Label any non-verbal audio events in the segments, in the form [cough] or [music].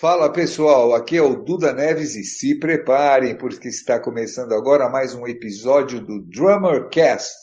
Fala pessoal, aqui é o Duda Neves e se preparem, porque está começando agora mais um episódio do Drummer Cast.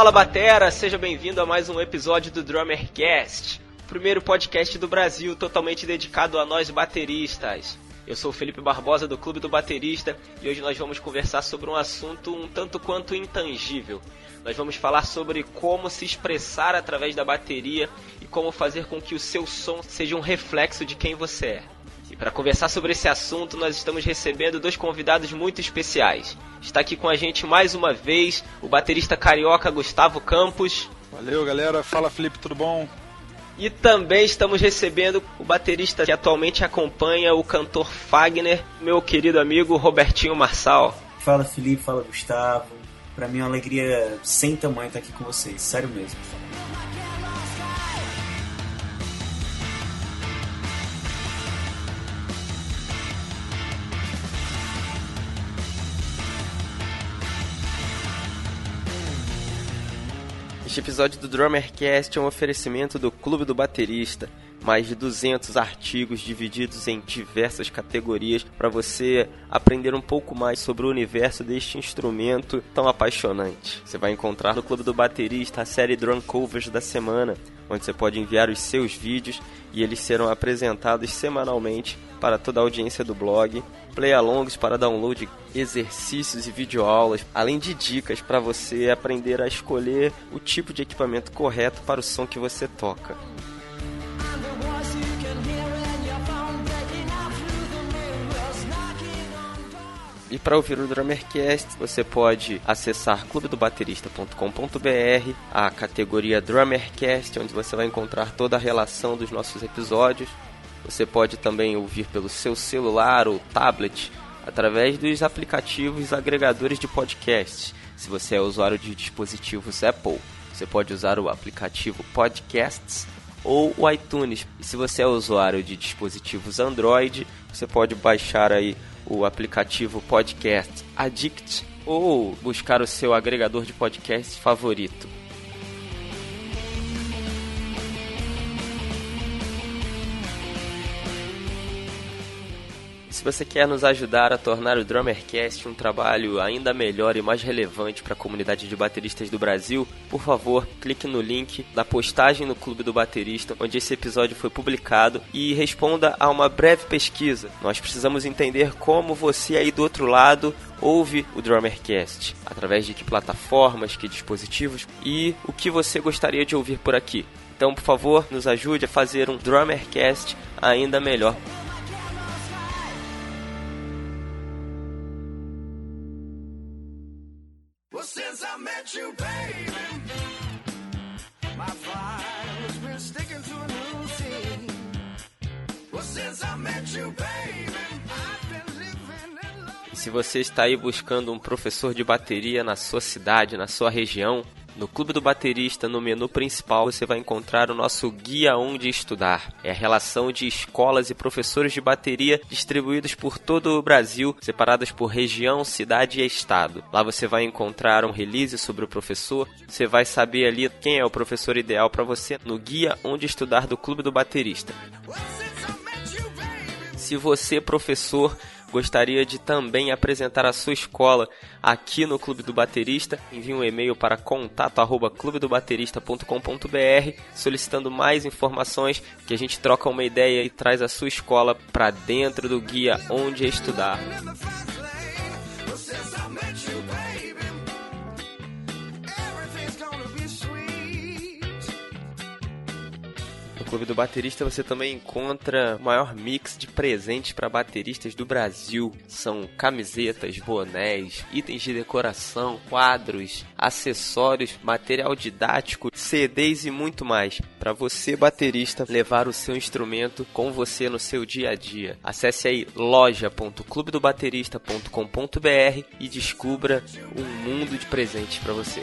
Fala Batera, seja bem-vindo a mais um episódio do Drummercast, o primeiro podcast do Brasil totalmente dedicado a nós bateristas. Eu sou o Felipe Barbosa do Clube do Baterista e hoje nós vamos conversar sobre um assunto um tanto quanto intangível. Nós vamos falar sobre como se expressar através da bateria e como fazer com que o seu som seja um reflexo de quem você é. Para conversar sobre esse assunto, nós estamos recebendo dois convidados muito especiais. Está aqui com a gente mais uma vez o baterista carioca Gustavo Campos. Valeu, galera. Fala, Felipe, tudo bom? E também estamos recebendo o baterista que atualmente acompanha o cantor Fagner, meu querido amigo Robertinho Marçal. Fala, Felipe. Fala, Gustavo. Para mim é uma alegria sem tamanho estar aqui com vocês, sério mesmo. Este episódio do Drummercast é um oferecimento do Clube do Baterista. Mais de 200 artigos divididos em diversas categorias para você aprender um pouco mais sobre o universo deste instrumento tão apaixonante. Você vai encontrar no Clube do Baterista a série Drum Covers da semana, onde você pode enviar os seus vídeos e eles serão apresentados semanalmente para toda a audiência do blog, play-alongs para download, exercícios e videoaulas, além de dicas para você aprender a escolher o tipo de equipamento correto para o som que você toca. E para ouvir o Drummercast, você pode acessar clubedobaterista.com.br, a categoria Drummercast, onde você vai encontrar toda a relação dos nossos episódios. Você pode também ouvir pelo seu celular ou tablet através dos aplicativos agregadores de podcasts. Se você é usuário de dispositivos Apple, você pode usar o aplicativo Podcasts ou o iTunes. E se você é usuário de dispositivos Android, você pode baixar aí o aplicativo Podcast Addict ou buscar o seu agregador de podcast favorito. Se você quer nos ajudar a tornar o Drummercast um trabalho ainda melhor e mais relevante para a comunidade de bateristas do Brasil, por favor, clique no link da postagem no Clube do Baterista, onde esse episódio foi publicado, e responda a uma breve pesquisa. Nós precisamos entender como você aí do outro lado ouve o Drummercast, através de que plataformas, que dispositivos e o que você gostaria de ouvir por aqui. Então, por favor, nos ajude a fazer um Drummercast ainda melhor. Se você está aí buscando um professor de bateria na sua cidade, na sua região, no Clube do Baterista, no menu principal, você vai encontrar o nosso Guia Onde Estudar. É a relação de escolas e professores de bateria distribuídos por todo o Brasil, separadas por região, cidade e estado. Lá você vai encontrar um release sobre o professor, você vai saber ali quem é o professor ideal para você no Guia Onde Estudar do Clube do Baterista. Se você, professor, gostaria de também apresentar a sua escola aqui no Clube do Baterista, envie um e-mail para contato@clubedobaterista.com.br solicitando mais informações que a gente troca uma ideia e traz a sua escola para dentro do guia onde estudar. Clube do Baterista você também encontra o maior mix de presentes para bateristas do Brasil. São camisetas, bonés, itens de decoração, quadros, acessórios, material didático, CDs e muito mais. Para você, baterista, levar o seu instrumento com você no seu dia a dia. Acesse aí loja.clubedobaterista.com.br e descubra um mundo de presentes para você.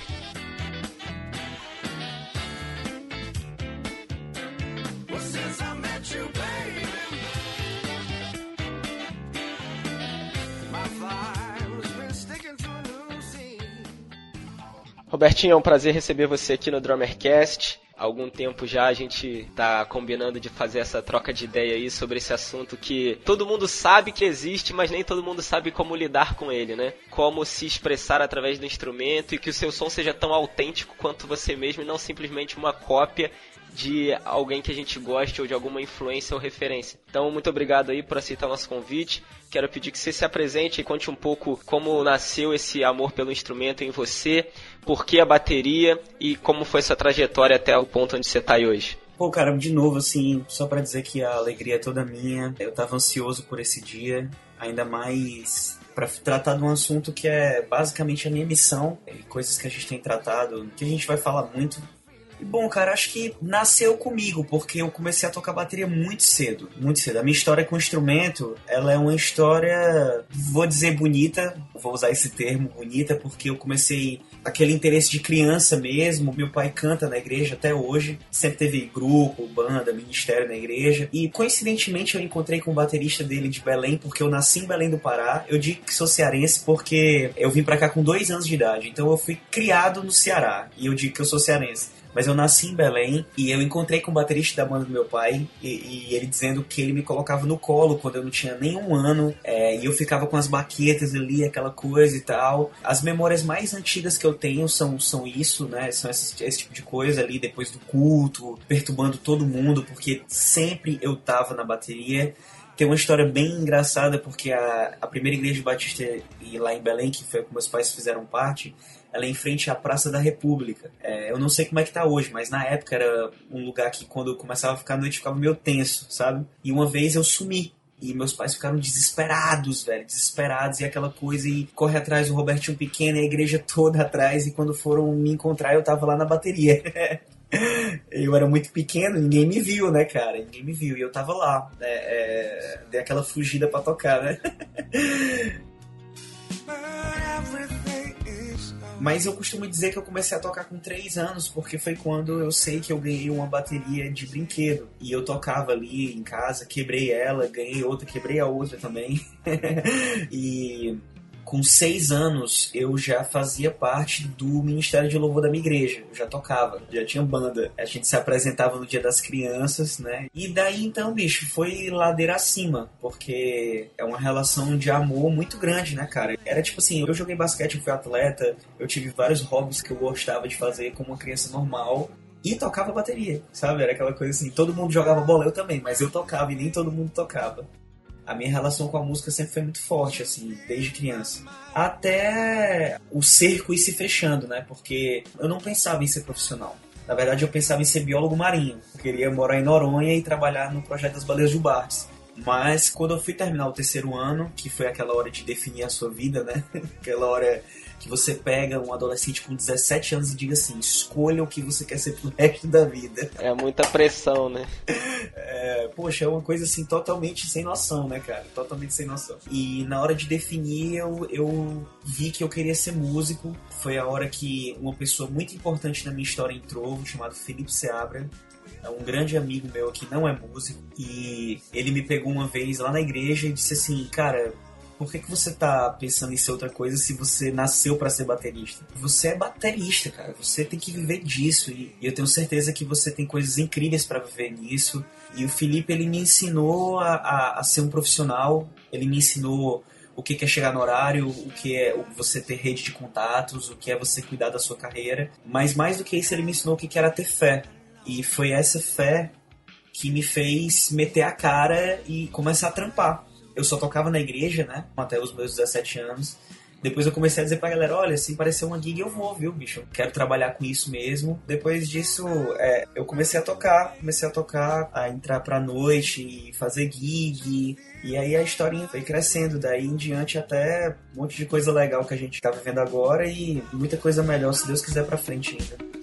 Robertinho, é um prazer receber você aqui no Drummercast. Há algum tempo já a gente tá combinando de fazer essa troca de ideia aí sobre esse assunto que todo mundo sabe que existe, mas nem todo mundo sabe como lidar com ele, né? Como se expressar através do instrumento e que o seu som seja tão autêntico quanto você mesmo e não simplesmente uma cópia de alguém que a gente goste ou de alguma influência ou referência. Então, muito obrigado aí por aceitar o nosso convite. Quero pedir que você se apresente e conte um pouco como nasceu esse amor pelo instrumento em você, por que a bateria e como foi essa trajetória até o ponto onde você está hoje. Pô, cara, de novo, assim, só para dizer que a alegria é toda minha. Eu tava ansioso por esse dia, ainda mais para tratar de um assunto que é basicamente a minha missão, coisas que a gente tem tratado, que a gente vai falar muito e bom, cara, acho que nasceu comigo, porque eu comecei a tocar bateria muito cedo, muito cedo. A minha história com o instrumento, ela é uma história, vou dizer bonita, vou usar esse termo bonita, porque eu comecei aquele interesse de criança mesmo. Meu pai canta na igreja até hoje, sempre teve grupo, banda, ministério na igreja. E coincidentemente eu encontrei com o baterista dele de Belém, porque eu nasci em Belém do Pará. Eu digo que sou cearense porque eu vim para cá com dois anos de idade, então eu fui criado no Ceará e eu digo que eu sou cearense mas eu nasci em Belém e eu encontrei com o baterista da banda do meu pai e, e ele dizendo que ele me colocava no colo quando eu não tinha nenhum ano é, e eu ficava com as baquetas ali, aquela coisa e tal. As memórias mais antigas que eu tenho são, são isso, né? São esse, esse tipo de coisa ali depois do culto, perturbando todo mundo, porque sempre eu tava na bateria tem uma história bem engraçada porque a, a primeira igreja batista lá em Belém, que foi que meus pais fizeram parte, ela é em frente à Praça da República. É, eu não sei como é que tá hoje, mas na época era um lugar que quando eu começava a ficar à noite ficava meio tenso, sabe? E uma vez eu sumi. E meus pais ficaram desesperados, velho, desesperados, e aquela coisa, e corre atrás o Robertinho pequeno, e a igreja [laughs] toda atrás, e quando foram me encontrar, eu tava lá na bateria. [laughs] eu era muito pequeno, ninguém me viu, né, cara? Ninguém me viu, e eu tava lá, né? É, dei aquela fugida pra tocar, né? [laughs] Mas eu costumo dizer que eu comecei a tocar com 3 anos, porque foi quando eu sei que eu ganhei uma bateria de brinquedo. E eu tocava ali em casa, quebrei ela, ganhei outra, quebrei a outra também. [laughs] e com seis anos eu já fazia parte do Ministério de Louvor da minha igreja. Eu já tocava, já tinha banda. A gente se apresentava no Dia das Crianças, né? E daí então, bicho, foi ladeira acima, porque é uma relação de amor muito grande, né, cara? Era tipo assim, eu joguei basquete, eu fui atleta, eu tive vários hobbies que eu gostava de fazer como uma criança normal e tocava bateria, sabe? Era aquela coisa assim, todo mundo jogava bola, eu também, mas eu tocava e nem todo mundo tocava a minha relação com a música sempre foi muito forte, assim, desde criança. Até o cerco ir se fechando, né? Porque eu não pensava em ser profissional. Na verdade, eu pensava em ser biólogo marinho. Eu queria morar em Noronha e trabalhar no projeto das baleias de Bartes. Mas quando eu fui terminar o terceiro ano, que foi aquela hora de definir a sua vida, né? [laughs] aquela hora que você pega um adolescente com 17 anos e diga assim: escolha o que você quer ser pro [laughs] resto da vida. É muita pressão, né? [laughs] É, poxa, é uma coisa assim totalmente sem noção, né, cara? Totalmente sem noção. E na hora de definir, eu, eu vi que eu queria ser músico. Foi a hora que uma pessoa muito importante na minha história entrou, chamado Felipe Seabra é um grande amigo meu que não é músico e ele me pegou uma vez lá na igreja e disse assim, cara, por que, que você tá pensando em ser outra coisa se você nasceu para ser baterista? Você é baterista, cara. Você tem que viver disso. E, eu tenho certeza que você tem coisas incríveis para viver nisso. E o Felipe, ele me ensinou a, a, a ser um profissional. Ele me ensinou o que é chegar no horário, o que é você ter rede de contatos, o que é você cuidar da sua carreira. Mas mais do que isso, ele me ensinou o que era ter fé. E foi essa fé que me fez meter a cara e começar a trampar eu só tocava na igreja, né? Até os meus 17 anos. Depois eu comecei a dizer pra galera, olha, se parecer uma gig eu vou, viu, bicho? Quero trabalhar com isso mesmo. Depois disso, é, eu comecei a tocar, comecei a tocar, a entrar pra noite e fazer gig. E aí a historinha foi crescendo, daí em diante até um monte de coisa legal que a gente tá vivendo agora e muita coisa melhor, se Deus quiser, pra frente ainda.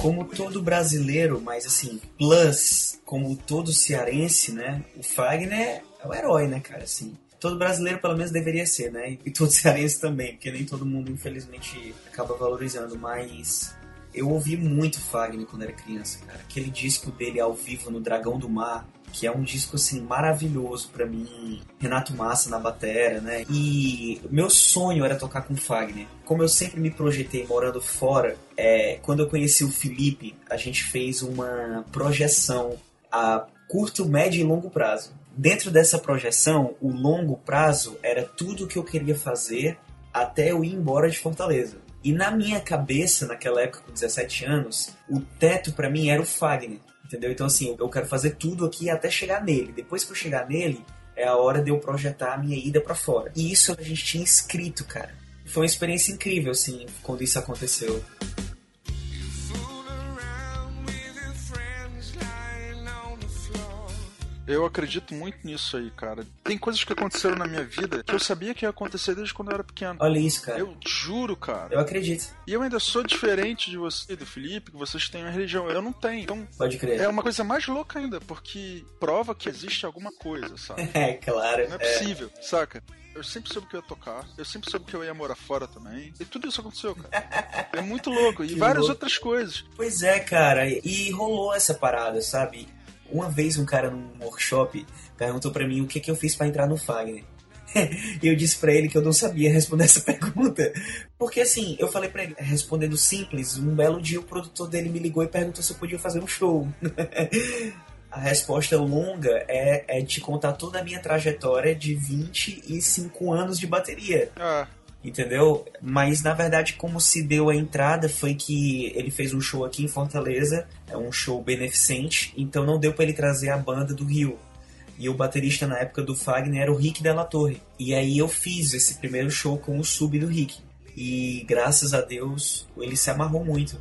Como todo brasileiro, mas assim, plus, como todo cearense, né? O Fagner é o herói, né, cara? Assim, todo brasileiro pelo menos deveria ser, né? E todo [laughs] cearense também, porque nem todo mundo, infelizmente, acaba valorizando. Mas Eu ouvi muito Fagner quando era criança, cara. Aquele disco dele ao vivo no Dragão do Mar, que é um disco assim maravilhoso para mim. Renato Massa na batera, né? E meu sonho era tocar com Fagner. Como eu sempre me projetei morando fora, é, quando eu conheci o Felipe, a gente fez uma projeção a curto, médio e longo prazo. Dentro dessa projeção, o longo prazo era tudo que eu queria fazer até eu ir embora de Fortaleza. E na minha cabeça, naquela época com 17 anos, o teto para mim era o Fagner. Entendeu? Então, assim, eu quero fazer tudo aqui até chegar nele. Depois que eu chegar nele, é a hora de eu projetar a minha ida para fora. E isso a gente tinha escrito, cara. Foi uma experiência incrível, assim, quando isso aconteceu. Eu acredito muito nisso aí, cara. Tem coisas que aconteceram na minha vida que eu sabia que ia acontecer desde quando eu era pequeno. Olha isso, cara. Eu juro, cara. Eu acredito. E eu ainda sou diferente de você e do Felipe, que vocês têm uma religião. Eu não tenho. Então, Pode crer. é uma coisa mais louca ainda, porque prova que existe alguma coisa, sabe? [laughs] É, claro. Não é possível, saca? Eu sempre soube que eu ia tocar, eu sempre soube que eu ia morar fora também. E tudo isso aconteceu, cara. [laughs] É muito louco. E Que várias louco. outras coisas. Pois é, cara, e rolou essa parada, sabe? Uma vez um cara num workshop perguntou pra mim o que, que eu fiz pra entrar no Fagner. [laughs] e eu disse pra ele que eu não sabia responder essa [laughs] pergunta. Porque assim, eu falei pra ele, respondendo simples, um belo dia o produtor dele me ligou e perguntou se eu podia fazer um show. [laughs] A resposta longa é, é te contar toda a minha trajetória de 25 anos de bateria Ah, entendeu? Mas na verdade, como se deu a entrada foi que ele fez um show aqui em Fortaleza, é um show beneficente, então não deu pra ele trazer a banda do Rio. E o baterista na época do Fagner era o Rick Della Torre. E aí eu fiz esse primeiro show com o sub do Rick. E graças a Deus ele se amarrou muito.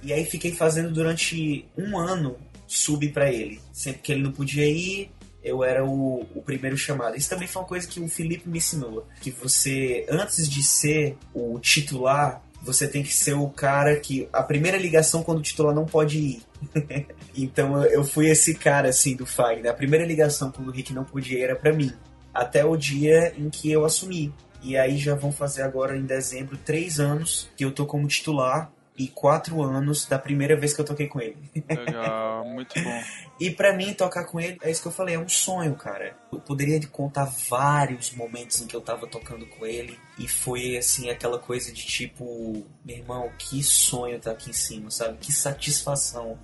E aí fiquei fazendo durante um ano sub pra ele. Sempre que ele não podia ir, eu era o, o primeiro chamado. Isso também foi uma coisa que o Felipe me ensinou. Que você, antes de ser o titular, você tem que ser o cara que. A primeira ligação quando o titular não pode ir. [laughs] então eu- fui esse cara assim do Fagner. A primeira ligação quando o Rick não podia ir era pra mim. Até o dia em que eu assumi. E aí já vão fazer agora em dezembro três anos que eu tô como titular e quatro anos da primeira vez que eu toquei com ele. legal, [laughs] muito bom. E pra mim tocar com ele, é isso que eu falei, é um sonho, cara. Eu poderia contar vários momentos em que eu tava tocando com ele e foi assim aquela coisa de tipo, meu irmão, que sonho tá aqui em cima, sabe? Que satisfação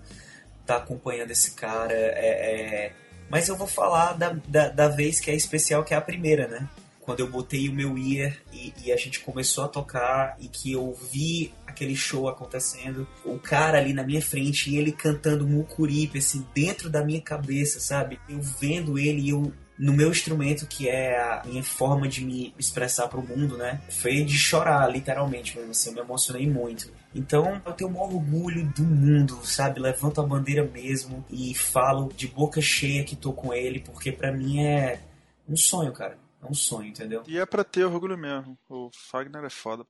tá acompanhando esse cara. É, é... Mas eu vou falar da, da, da vez que é especial, que é a primeira, né? Quando eu botei o meu ear e, e a gente começou a tocar e que eu vi aquele show acontecendo, o cara ali na minha frente e ele cantando Mucuripe, assim, dentro da minha cabeça, sabe? Eu vendo ele e eu no meu instrumento, que é a minha forma de me expressar pro mundo, né? Foi de chorar, literalmente mesmo assim, eu me emocionei muito. Então eu tenho o maior orgulho do mundo, sabe? Levanto a bandeira mesmo e falo de boca cheia que tô com ele, porque pra mim é um sonho, cara. É um sonho, entendeu? E é pra ter orgulho mesmo. O Fagner é foda.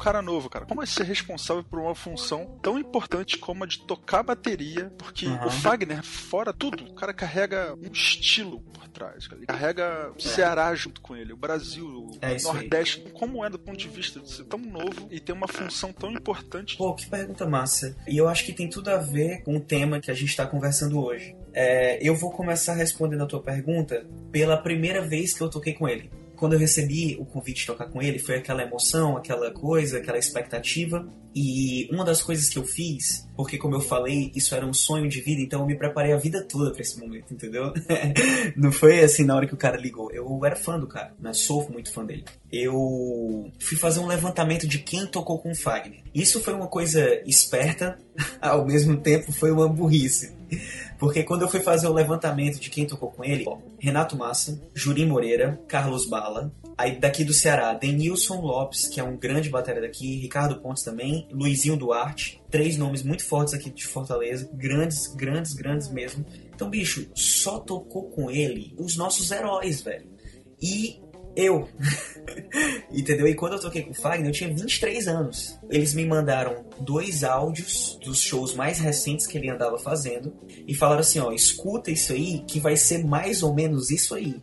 Cara novo, cara. Como é ser responsável por uma função tão importante como a de tocar bateria? Porque Uhum. o Fagner, fora tudo, o cara carrega um estilo por trás. Cara. Ele carrega o Ceará junto com ele, o Brasil, o É isso aí. Nordeste. Como é do ponto de vista de ser tão novo e ter uma função tão importante? Pô, que pergunta massa. E eu acho que tem tudo a ver com o tema que a gente está conversando hoje. É, eu vou começar respondendo a tua pergunta pela primeira vez que eu toquei com ele. Quando eu recebi o convite de tocar com ele, foi aquela emoção, aquela coisa, aquela expectativa. E uma das coisas que eu fiz, porque como eu falei, isso era um sonho de vida, então eu me preparei a vida toda pra esse momento, entendeu? [laughs] Não foi assim na hora que o cara ligou. Eu era fã do cara, mas sou muito fã dele. Eu fui fazer um levantamento de quem tocou com Fagner. Isso foi uma coisa esperta, [laughs] ao mesmo tempo foi uma burrice. Porque quando eu fui fazer o levantamento de quem tocou com ele, ó, Renato Massa, Jurim Moreira, Carlos Bala, aí daqui do Ceará, Denilson Lopes, que é um grande batera daqui, Ricardo Pontes também, Luizinho Duarte, três nomes muito fortes aqui de Fortaleza, grandes, grandes, grandes mesmo. Então, bicho, só tocou com ele os nossos heróis, velho. E Eu. [laughs] Entendeu? E quando eu toquei com o Fagner, eu tinha 23 anos. Eles me mandaram dois áudios dos shows mais recentes que ele andava fazendo e falaram assim: ó, escuta isso aí que vai ser mais ou menos isso aí.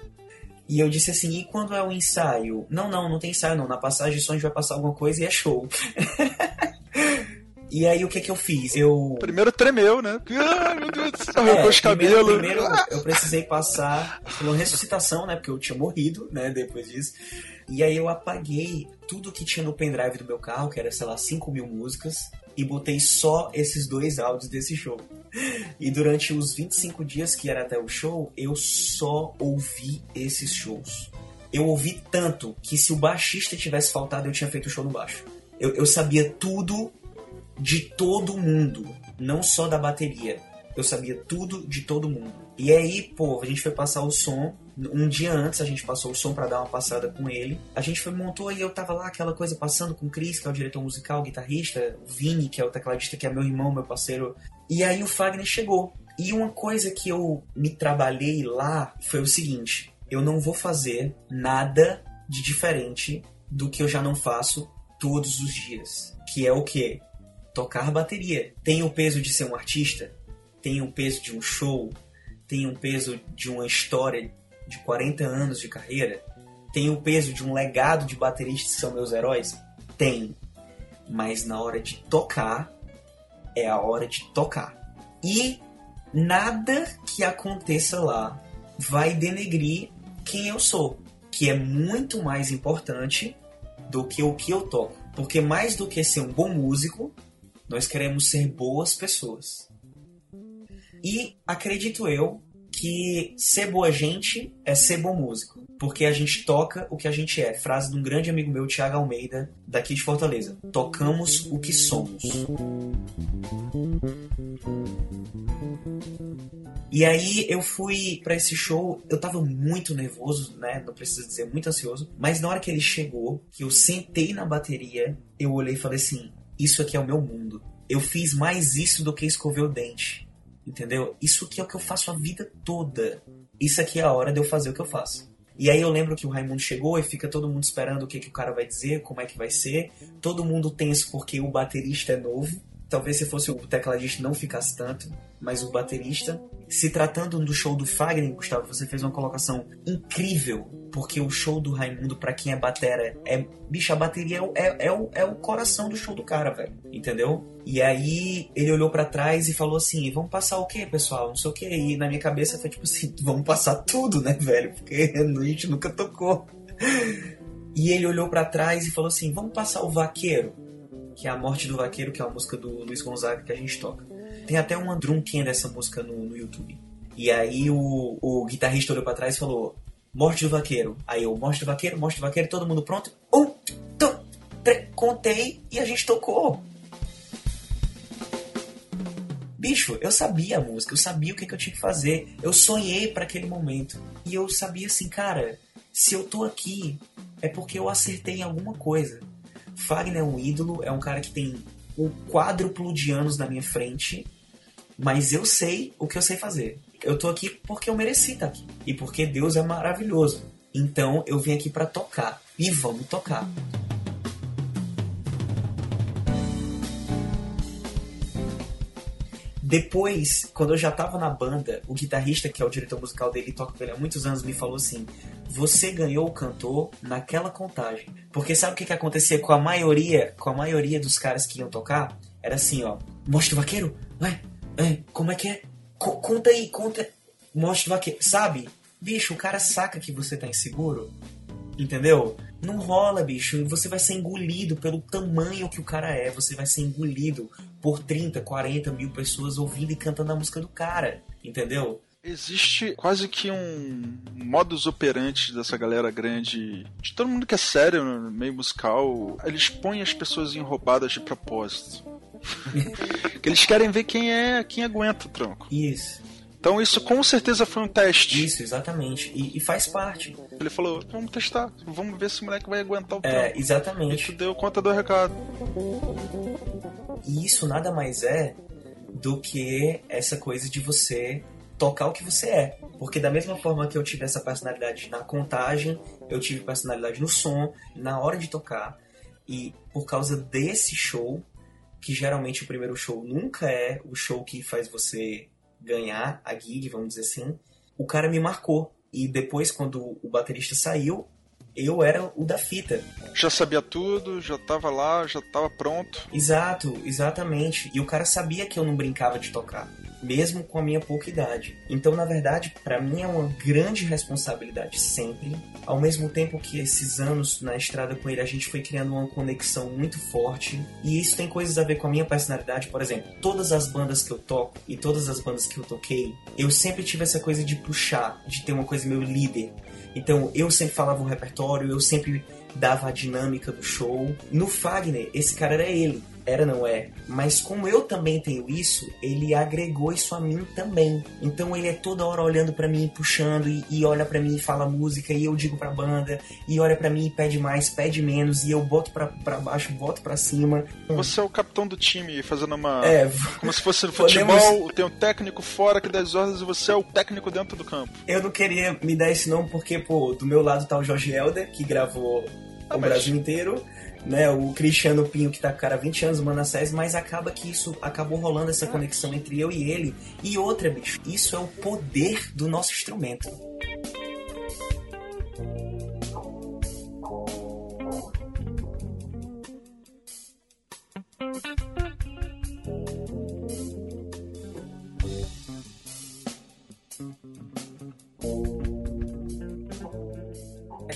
E eu disse assim: e quando é o ensaio? Não, não, não tem ensaio não. Na passagem só a gente vai passar alguma coisa e é show. [laughs] E aí o que que eu fiz? Eu. Primeiro tremeu, né? Ai, meu Deus do céu, É, os primeiro, cabelos. primeiro eu precisei passar uma ressuscitação, né? Porque eu tinha morrido, né? Depois disso. E aí eu apaguei tudo que tinha no pendrive do meu carro, que era, sei lá, 5 mil músicas, e botei só esses dois áudios desse show. E durante os 25 dias que era até o show, eu só ouvi esses shows. Eu ouvi tanto que se o baixista tivesse faltado, eu tinha feito o show no baixo. Eu, eu sabia tudo de todo mundo, não só da bateria. Eu sabia tudo de todo mundo. E aí, pô, a gente foi passar o som. Um dia antes a gente passou o som pra dar uma passada com ele. A gente foi montou e eu tava lá aquela coisa passando com o Chris, que é o diretor musical, o guitarrista, o Vini, que é o tecladista, que é meu irmão, meu parceiro. E aí o Fagner chegou. E uma coisa que eu me trabalhei lá foi o seguinte: eu não vou fazer nada de diferente do que eu já não faço todos os dias. Que é o quê? Tocar bateria. Tem o peso de ser um artista, tem o peso de um show, tem o peso de uma história de 40 anos de carreira, tem o peso de um legado de bateristas que são meus heróis? Tem. Mas na hora de tocar, é a hora de tocar. E nada que aconteça lá vai denegrir quem eu sou, que é muito mais importante do que o que eu toco. Porque mais do que ser um bom músico, nós queremos ser boas pessoas. E acredito eu que ser boa gente é ser bom músico. Porque a gente toca o que a gente é. Frase de um grande amigo meu, Thiago Almeida, daqui de Fortaleza. Tocamos o que somos. E aí eu fui pra esse show, eu tava muito nervoso, né? Não preciso dizer, muito ansioso. Mas na hora que ele chegou, que eu sentei na bateria, eu olhei e falei assim: Isso aqui é o meu mundo. Eu fiz mais isso do que escover o dente. Entendeu? Isso aqui é o que eu faço a vida toda. Isso aqui é a hora de eu fazer o que eu faço. E aí eu lembro que o Raimundo chegou e fica todo mundo esperando o que, que o cara vai dizer, como é que vai ser. Todo mundo tenso porque o baterista é novo. Talvez se fosse o tecladista não ficasse tanto, mas o baterista. Se tratando do show do Fagner, Gustavo, você fez uma colocação incrível, porque o show do Raimundo, pra quem é batera, é. Bicho, a bateria é, é, é, o, é o coração do show do cara, velho. Entendeu? E aí ele olhou pra trás e falou assim: vamos passar o quê, pessoal? Não sei o quê. E na minha cabeça foi tipo assim: [laughs] vamos passar tudo, né, velho? Porque [laughs] a gente nunca tocou. E ele olhou pra trás e falou assim: vamos passar o vaqueiro que é A Morte do Vaqueiro, que é uma música do Luiz Gonzaga que a gente toca. Tem até uma drum can dessa música no, no YouTube. E aí o, o guitarrista olhou pra trás e falou: Morte do Vaqueiro. Aí eu, Morte do Vaqueiro, Morte do Vaqueiro, todo mundo pronto? Um, dois, três, contei e a gente tocou. Bicho, eu sabia a música, eu sabia o que, que eu tinha que fazer. Eu sonhei pra aquele momento. E eu sabia assim, cara, se eu tô aqui, é porque eu acertei em alguma coisa. Fagner é um ídolo, é um cara que tem o quádruplo de anos na minha frente, mas eu sei o que eu sei fazer. Eu tô aqui porque eu mereci estar aqui e porque Deus é maravilhoso. Então eu vim aqui pra tocar e vamos tocar. Depois, quando eu já tava na banda, o guitarrista, que é o diretor musical dele, toca com ele há muitos anos, me falou assim: Você ganhou o cantor naquela contagem. Porque sabe o que, que acontecia com a maioria, com a maioria dos caras que iam tocar? Era assim, ó. Mostra o vaqueiro? Ué, é, como é que é? Co- conta aí, conta. Mostra o vaqueiro. Sabe? Bicho, o cara saca que você tá inseguro. Entendeu? Não rola, bicho. Você vai ser engolido pelo tamanho que o cara é. Você vai ser engolido por 30, 40 mil pessoas ouvindo e cantando a música do cara. Entendeu? Existe quase que um modus operandi dessa galera grande, de todo mundo que é sério no meio musical, eles põem as pessoas enroubadas de propósito. [laughs] que eles querem ver quem é, quem aguenta o tranco. Isso, Então isso com certeza foi um teste. isso, exatamente. E, e faz parte. Ele falou, vamos testar, vamos ver se o moleque vai aguentar o É, tranco. E exatamente. tu deu conta do recado. E isso nada mais é do que essa coisa de você tocar o que você é. Porque da mesma forma que eu tive essa personalidade na contagem, eu tive personalidade no som, na hora de tocar. E por causa desse show, que geralmente o primeiro show nunca é o show que faz você ganhar a gig, vamos dizer assim, o cara me marcou. E depois, quando o baterista saiu, eu era o da fita. Já sabia tudo, já tava lá, já tava pronto. Exato, exatamente. E o cara sabia que eu não brincava de tocar, mesmo com a minha pouca idade. Então, na verdade, para mim é uma grande responsabilidade sempre. Ao mesmo tempo que esses anos na estrada com ele a gente foi criando uma conexão muito forte. E isso tem coisas a ver com a minha personalidade. Por exemplo, todas as bandas que eu toco e todas as bandas que eu toquei, eu sempre tive essa coisa de puxar, de ter uma coisa meio líder. Então eu sempre falava o repertório, eu sempre dava a dinâmica do show. No Fagner, esse cara era ele. Era, não é. Mas como eu também tenho isso, ele agregou isso a mim também. Então ele é toda hora olhando pra mim, puxando, e, e olha pra mim e fala música, e eu digo pra banda, e olha pra mim e pede mais, pede menos, e eu boto pra, pra baixo, boto pra cima. Você é o capitão do time, fazendo uma. É, Como se fosse [laughs] no Podemos- futebol, tem um técnico fora que dá as ordens e você é o técnico dentro do campo. eu não queria me dar esse nome porque, pô, do meu lado tá o Jorge Helder, que gravou Ah, o mas- Brasil inteiro, né? O Cristiano Pinho, que tá com o cara há 20 anos, Manassés, mas acaba que isso acabou rolando essa conexão entre eu e ele. E outra, bicho, isso é o poder do nosso instrumento.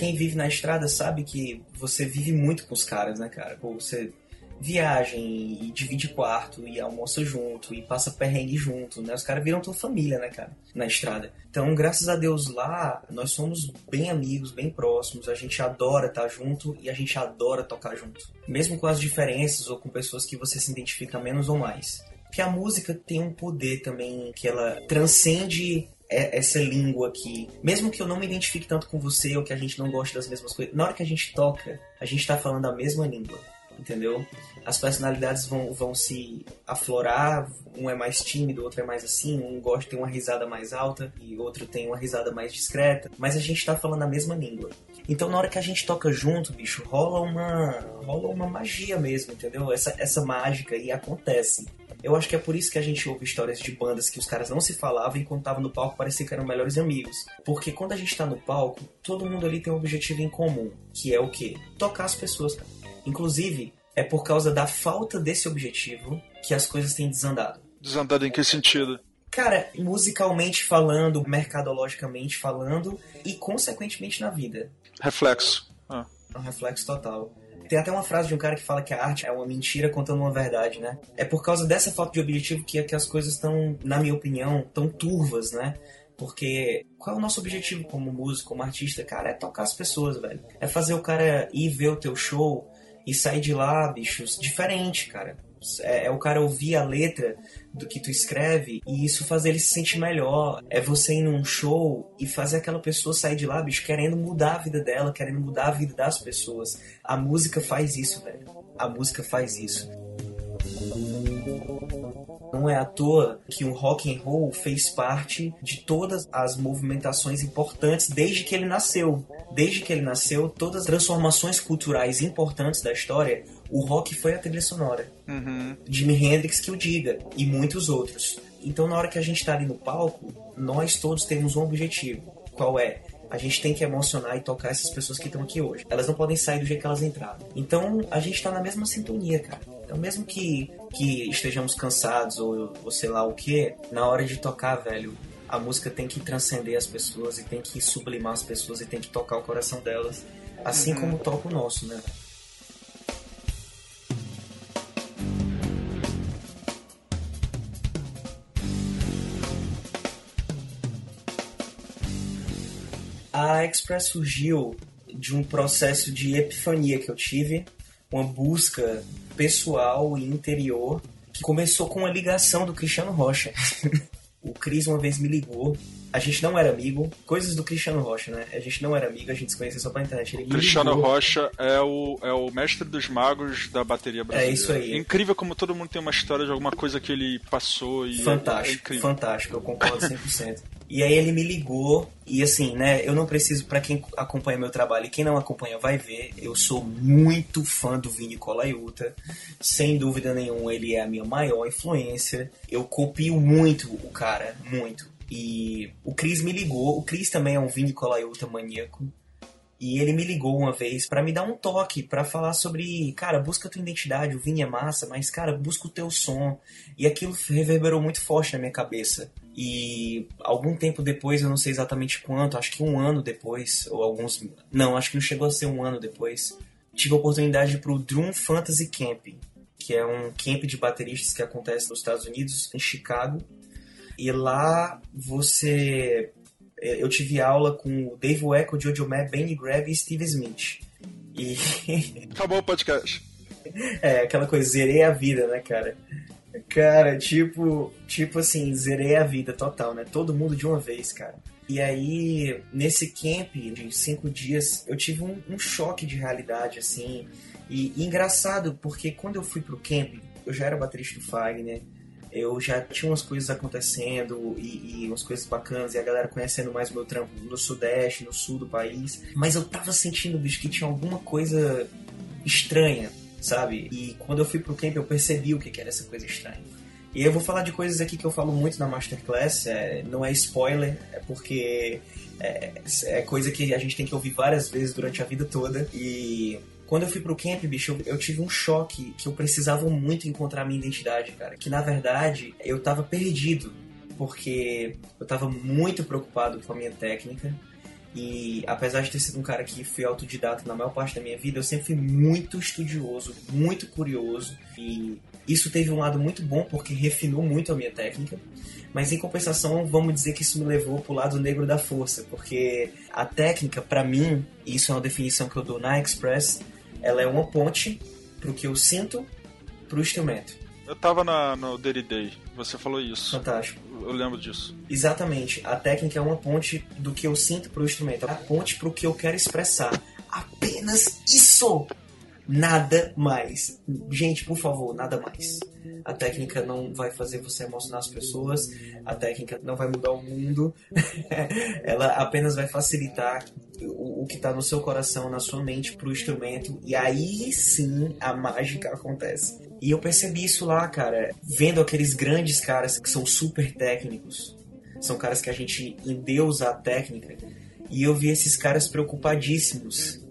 Quem vive na estrada sabe que você vive muito com os caras, né, cara? Pô, você viaja e divide quarto e almoça junto e passa perrengue junto, né? Os caras viram tua família, né, cara? Na estrada. Então, graças a Deus lá, nós somos bem amigos, bem próximos. A gente adora estar junto e a gente adora tocar junto. Mesmo com as diferenças ou com pessoas que você se identifica menos ou mais. Porque a música tem um poder também que ela transcende essa língua aqui. Mesmo que eu não me identifique tanto com você ou que a gente não goste das mesmas coisas, na hora que a gente toca, a gente tá falando a mesma língua. Entendeu? As personalidades vão, vão se aflorar, um é mais tímido, outro é mais assim, um gosta ter uma risada mais alta e outro tem uma risada mais discreta, mas a gente tá falando a mesma língua. Então na hora que a gente toca junto, bicho, rola uma rola uma magia mesmo, entendeu? Essa, essa mágica e acontece. Eu acho que é por isso que a gente ouve histórias de bandas que os caras não se falavam e quando estavam no palco parecia que eram melhores amigos. Porque quando a gente tá no palco, todo mundo ali tem um objetivo em comum, que é o quê? Tocar as pessoas, cara. Inclusive, é por causa da falta desse objetivo que as coisas têm desandado. Desandado em que sentido? Cara, musicalmente falando, mercadologicamente falando e consequentemente na vida. Reflexo. Ah. É um reflexo total. Tem até uma frase de um cara que fala que a arte é uma mentira contando uma verdade, né? É por causa dessa falta de objetivo que, que as coisas estão, na minha opinião, tão turvas, né? Porque qual é o nosso objetivo como músico, como artista? Cara, é tocar as pessoas, velho. É fazer o cara ir ver o teu show e sair de lá, bichos, diferente, cara. É, é o cara ouvir a letra do que tu escreve e isso fazer ele se sentir melhor. É você ir num show e fazer aquela pessoa sair de lá, bicho, querendo mudar a vida dela, querendo mudar a vida das pessoas. A música faz isso, velho. A música faz isso. Não é à toa que o rock and roll fez parte de todas as movimentações importantes desde que ele nasceu. Desde que ele nasceu, todas as transformações culturais importantes da história, o rock foi a trilha sonora. Uhum. Jimi Hendrix que o diga, e muitos outros. Então, na hora que a gente está ali no palco, nós todos temos um objetivo. Qual é? A gente tem que emocionar e tocar essas pessoas que estão aqui hoje. Elas não podem sair do jeito que elas entraram. Então, a gente está na mesma sintonia, cara. Então, mesmo que, que estejamos cansados ou, ou sei lá o que, na hora de tocar, velho, a música tem que transcender as pessoas e tem que sublimar as pessoas e tem que tocar o coração delas. Assim como toca o nosso, né? A Express surgiu de um processo de epifania que eu tive, uma busca pessoal e interior que começou com uma ligação do Cristiano Rocha. [laughs] O Cris uma vez me ligou. A gente não era amigo. Coisas do Cristiano Rocha, né? A gente não era amigo, a gente se conhecia só pela internet. Ele Cristiano ligou. Rocha é o, é o mestre dos magos da bateria brasileira. É isso aí. Incrível como todo mundo tem uma história de alguma coisa que ele passou e é Fantástico, incrível. fantástico, eu concordo 100%. e aí ele me ligou, e assim, né, eu não preciso, pra quem acompanha meu trabalho e quem não acompanha vai ver, eu sou muito fã do Vini Colaiuta, sem dúvida nenhuma, ele é a minha maior influência, eu copio muito o cara, muito. E o Cris me ligou, o Cris também é um Vini Colaiuta maníaco, e ele me ligou uma vez pra me dar um toque, pra falar sobre, cara, busca tua identidade, o Vini é massa, mas, cara, busca o teu som. E aquilo reverberou muito forte na minha cabeça. E algum tempo depois, eu não sei exatamente quanto, acho que um ano depois, ou alguns. Não, acho que não chegou a ser um ano depois, tive a oportunidade pro Drum Fantasy Camp, que é um camp de bateristas que acontece nos Estados Unidos, em Chicago. E lá você eu tive aula com o Dave Weckl, Jojo Matt, Benny Grab e Steve Smith. E [laughs] Acabou o podcast. é aquela coisa, zerei a vida, né, cara? Cara, tipo, tipo assim, zerei a vida total, né? Todo mundo de uma vez, cara. E aí, nesse camp de cinco dias, eu tive um, um choque de realidade, assim. E, e engraçado, porque quando eu fui pro camp, eu já era baterista do Fagner, eu já tinha umas coisas acontecendo e, e umas coisas bacanas, e a galera conhecendo mais o meu trampo no sudeste, no sul do país. Mas eu tava sentindo, bicho, que tinha alguma coisa estranha, sabe? E quando eu fui pro camp, eu percebi o que era essa coisa estranha. E eu vou falar de coisas aqui que eu falo muito na Masterclass, é, não é spoiler, é porque é, é coisa que a gente tem que ouvir várias vezes durante a vida toda. E quando eu fui pro camp, bicho, eu, eu tive um choque que eu precisava muito encontrar minha identidade, cara. Que na verdade eu tava perdido, porque eu tava muito preocupado com a minha técnica. E apesar de ter sido um cara que fui autodidata na maior parte da minha vida, eu sempre fui muito estudioso, muito curioso. E isso teve um lado muito bom porque refinou muito a minha técnica. Mas em compensação, vamos dizer que isso me levou pro lado negro da força, porque a técnica, para mim, e isso é uma definição que eu dou na Express, ela é uma ponte pro que eu sinto pro instrumento. Eu tava na, no Daily Day, você falou isso. Fantástico. Eu lembro disso. Exatamente. A técnica é uma ponte do que eu sinto pro instrumento. É a ponte pro que eu quero expressar. Apenas isso! Nada mais. Gente, por favor, nada mais. A técnica não vai fazer você emocionar as pessoas. A técnica não vai mudar o mundo. [laughs] Ela apenas vai facilitar o, o que está no seu coração, na sua mente, pro instrumento. E aí sim a mágica acontece. E eu percebi isso lá, cara, vendo aqueles grandes caras que são super técnicos. São caras que a gente endeusa a técnica. E eu vi esses caras preocupadíssimos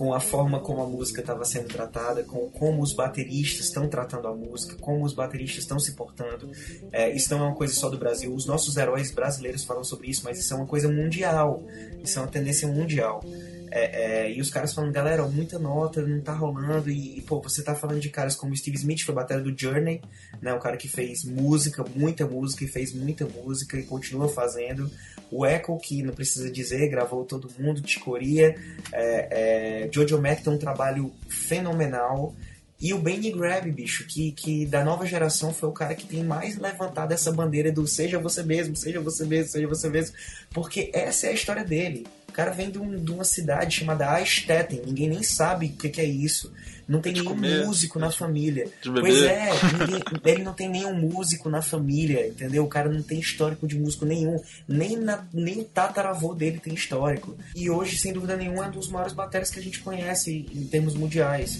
com a forma como a música estava sendo tratada, com como os bateristas estão tratando a música, como os bateristas estão se portando. É, isso não é uma coisa só do Brasil. Os nossos heróis brasileiros falam sobre isso, mas isso é uma coisa mundial. Isso é uma tendência mundial. É, é, e os caras falando, galera, muita nota, não tá rolando. E, e, pô, você tá falando de caras como Steve Smith, foi bateria do Journey, né? O cara que fez música, muita música, e fez muita música e continua fazendo. O Echo, que não precisa dizer, gravou todo mundo, Ticoria. É, é, Jojo Mac tem um trabalho fenomenal. E o Benny Grab, bicho, que, que da nova geração foi o cara que tem mais levantado essa bandeira do seja você mesmo, seja você mesmo, seja você mesmo. Porque essa é a história dele. O cara vem de, um, de uma cidade chamada Eichstätten, ninguém nem sabe o que, que é isso. Não tem De nenhum comer, músico na família. de beber. Pois é, ninguém- ele não tem nenhum músico na família, entendeu? O cara não tem histórico de músico nenhum. Nem, na, nem o tataravô dele tem histórico. E hoje, sem dúvida nenhuma, é um dos maiores bateras que a gente conhece em termos mundiais.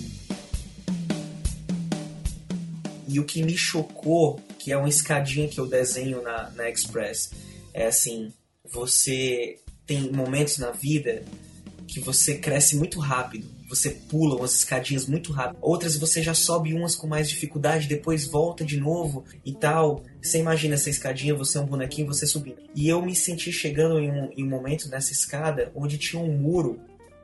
E o que me chocou, que é uma escadinha que eu desenho na, na Express, é assim: você tem momentos na vida que você cresce muito rápido. Você pula umas escadinhas muito rápido. Outras você já sobe umas com mais dificuldade, depois volta de novo e tal. Você imagina essa escadinha, você é um bonequinho, você subindo. E eu me senti chegando em um, em um momento nessa escada onde tinha um muro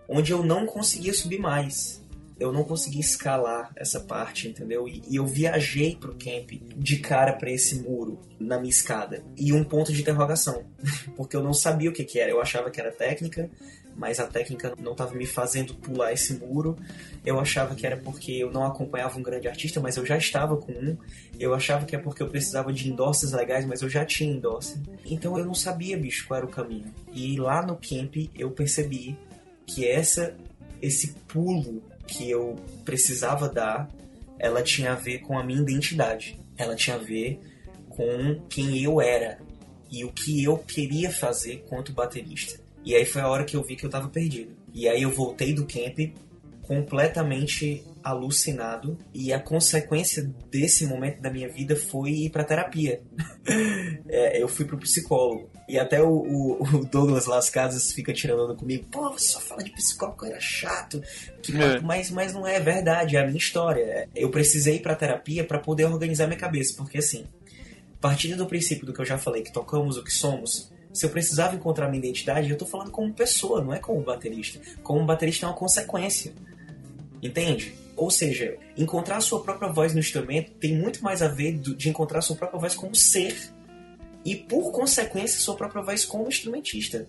onde eu não conseguia subir mais. Eu não consegui escalar essa parte, entendeu? E, e eu viajei pro camp de cara para esse muro na minha escada e um ponto de interrogação, [laughs] porque eu não sabia o que, que era. Eu achava que era técnica, mas a técnica não estava me fazendo pular esse muro. Eu achava que era porque eu não acompanhava um grande artista, mas eu já estava com um. Eu achava que é porque eu precisava de endosses legais, mas eu já tinha endosse. Então eu não sabia, bicho, qual era o caminho. E lá no camp eu percebi que essa esse pulo que eu precisava dar, ela tinha a ver com a minha identidade. Ela tinha a ver com quem eu era e o que eu queria fazer quanto baterista. E aí foi a hora que eu vi que eu tava perdido. E aí eu voltei do camp completamente alucinado e a consequência desse momento da minha vida foi ir pra terapia. [laughs] é, eu fui pro psicólogo. E até o, o, o Douglas Las Casas fica tirando comigo. Pô, você só fala de psicólogo, era chato. Que, É. mas, mas não é verdade, é a minha história. Eu precisei ir pra terapia para poder organizar minha cabeça. Porque assim, partindo do princípio do que eu já falei, que tocamos o que somos, se eu precisava encontrar minha identidade, eu tô falando como pessoa, não é como baterista. Como baterista é uma consequência. Entende? Ou seja, encontrar a sua própria voz no instrumento tem muito mais a ver de encontrar a sua própria voz como ser e, por consequência, sua própria voz como instrumentista.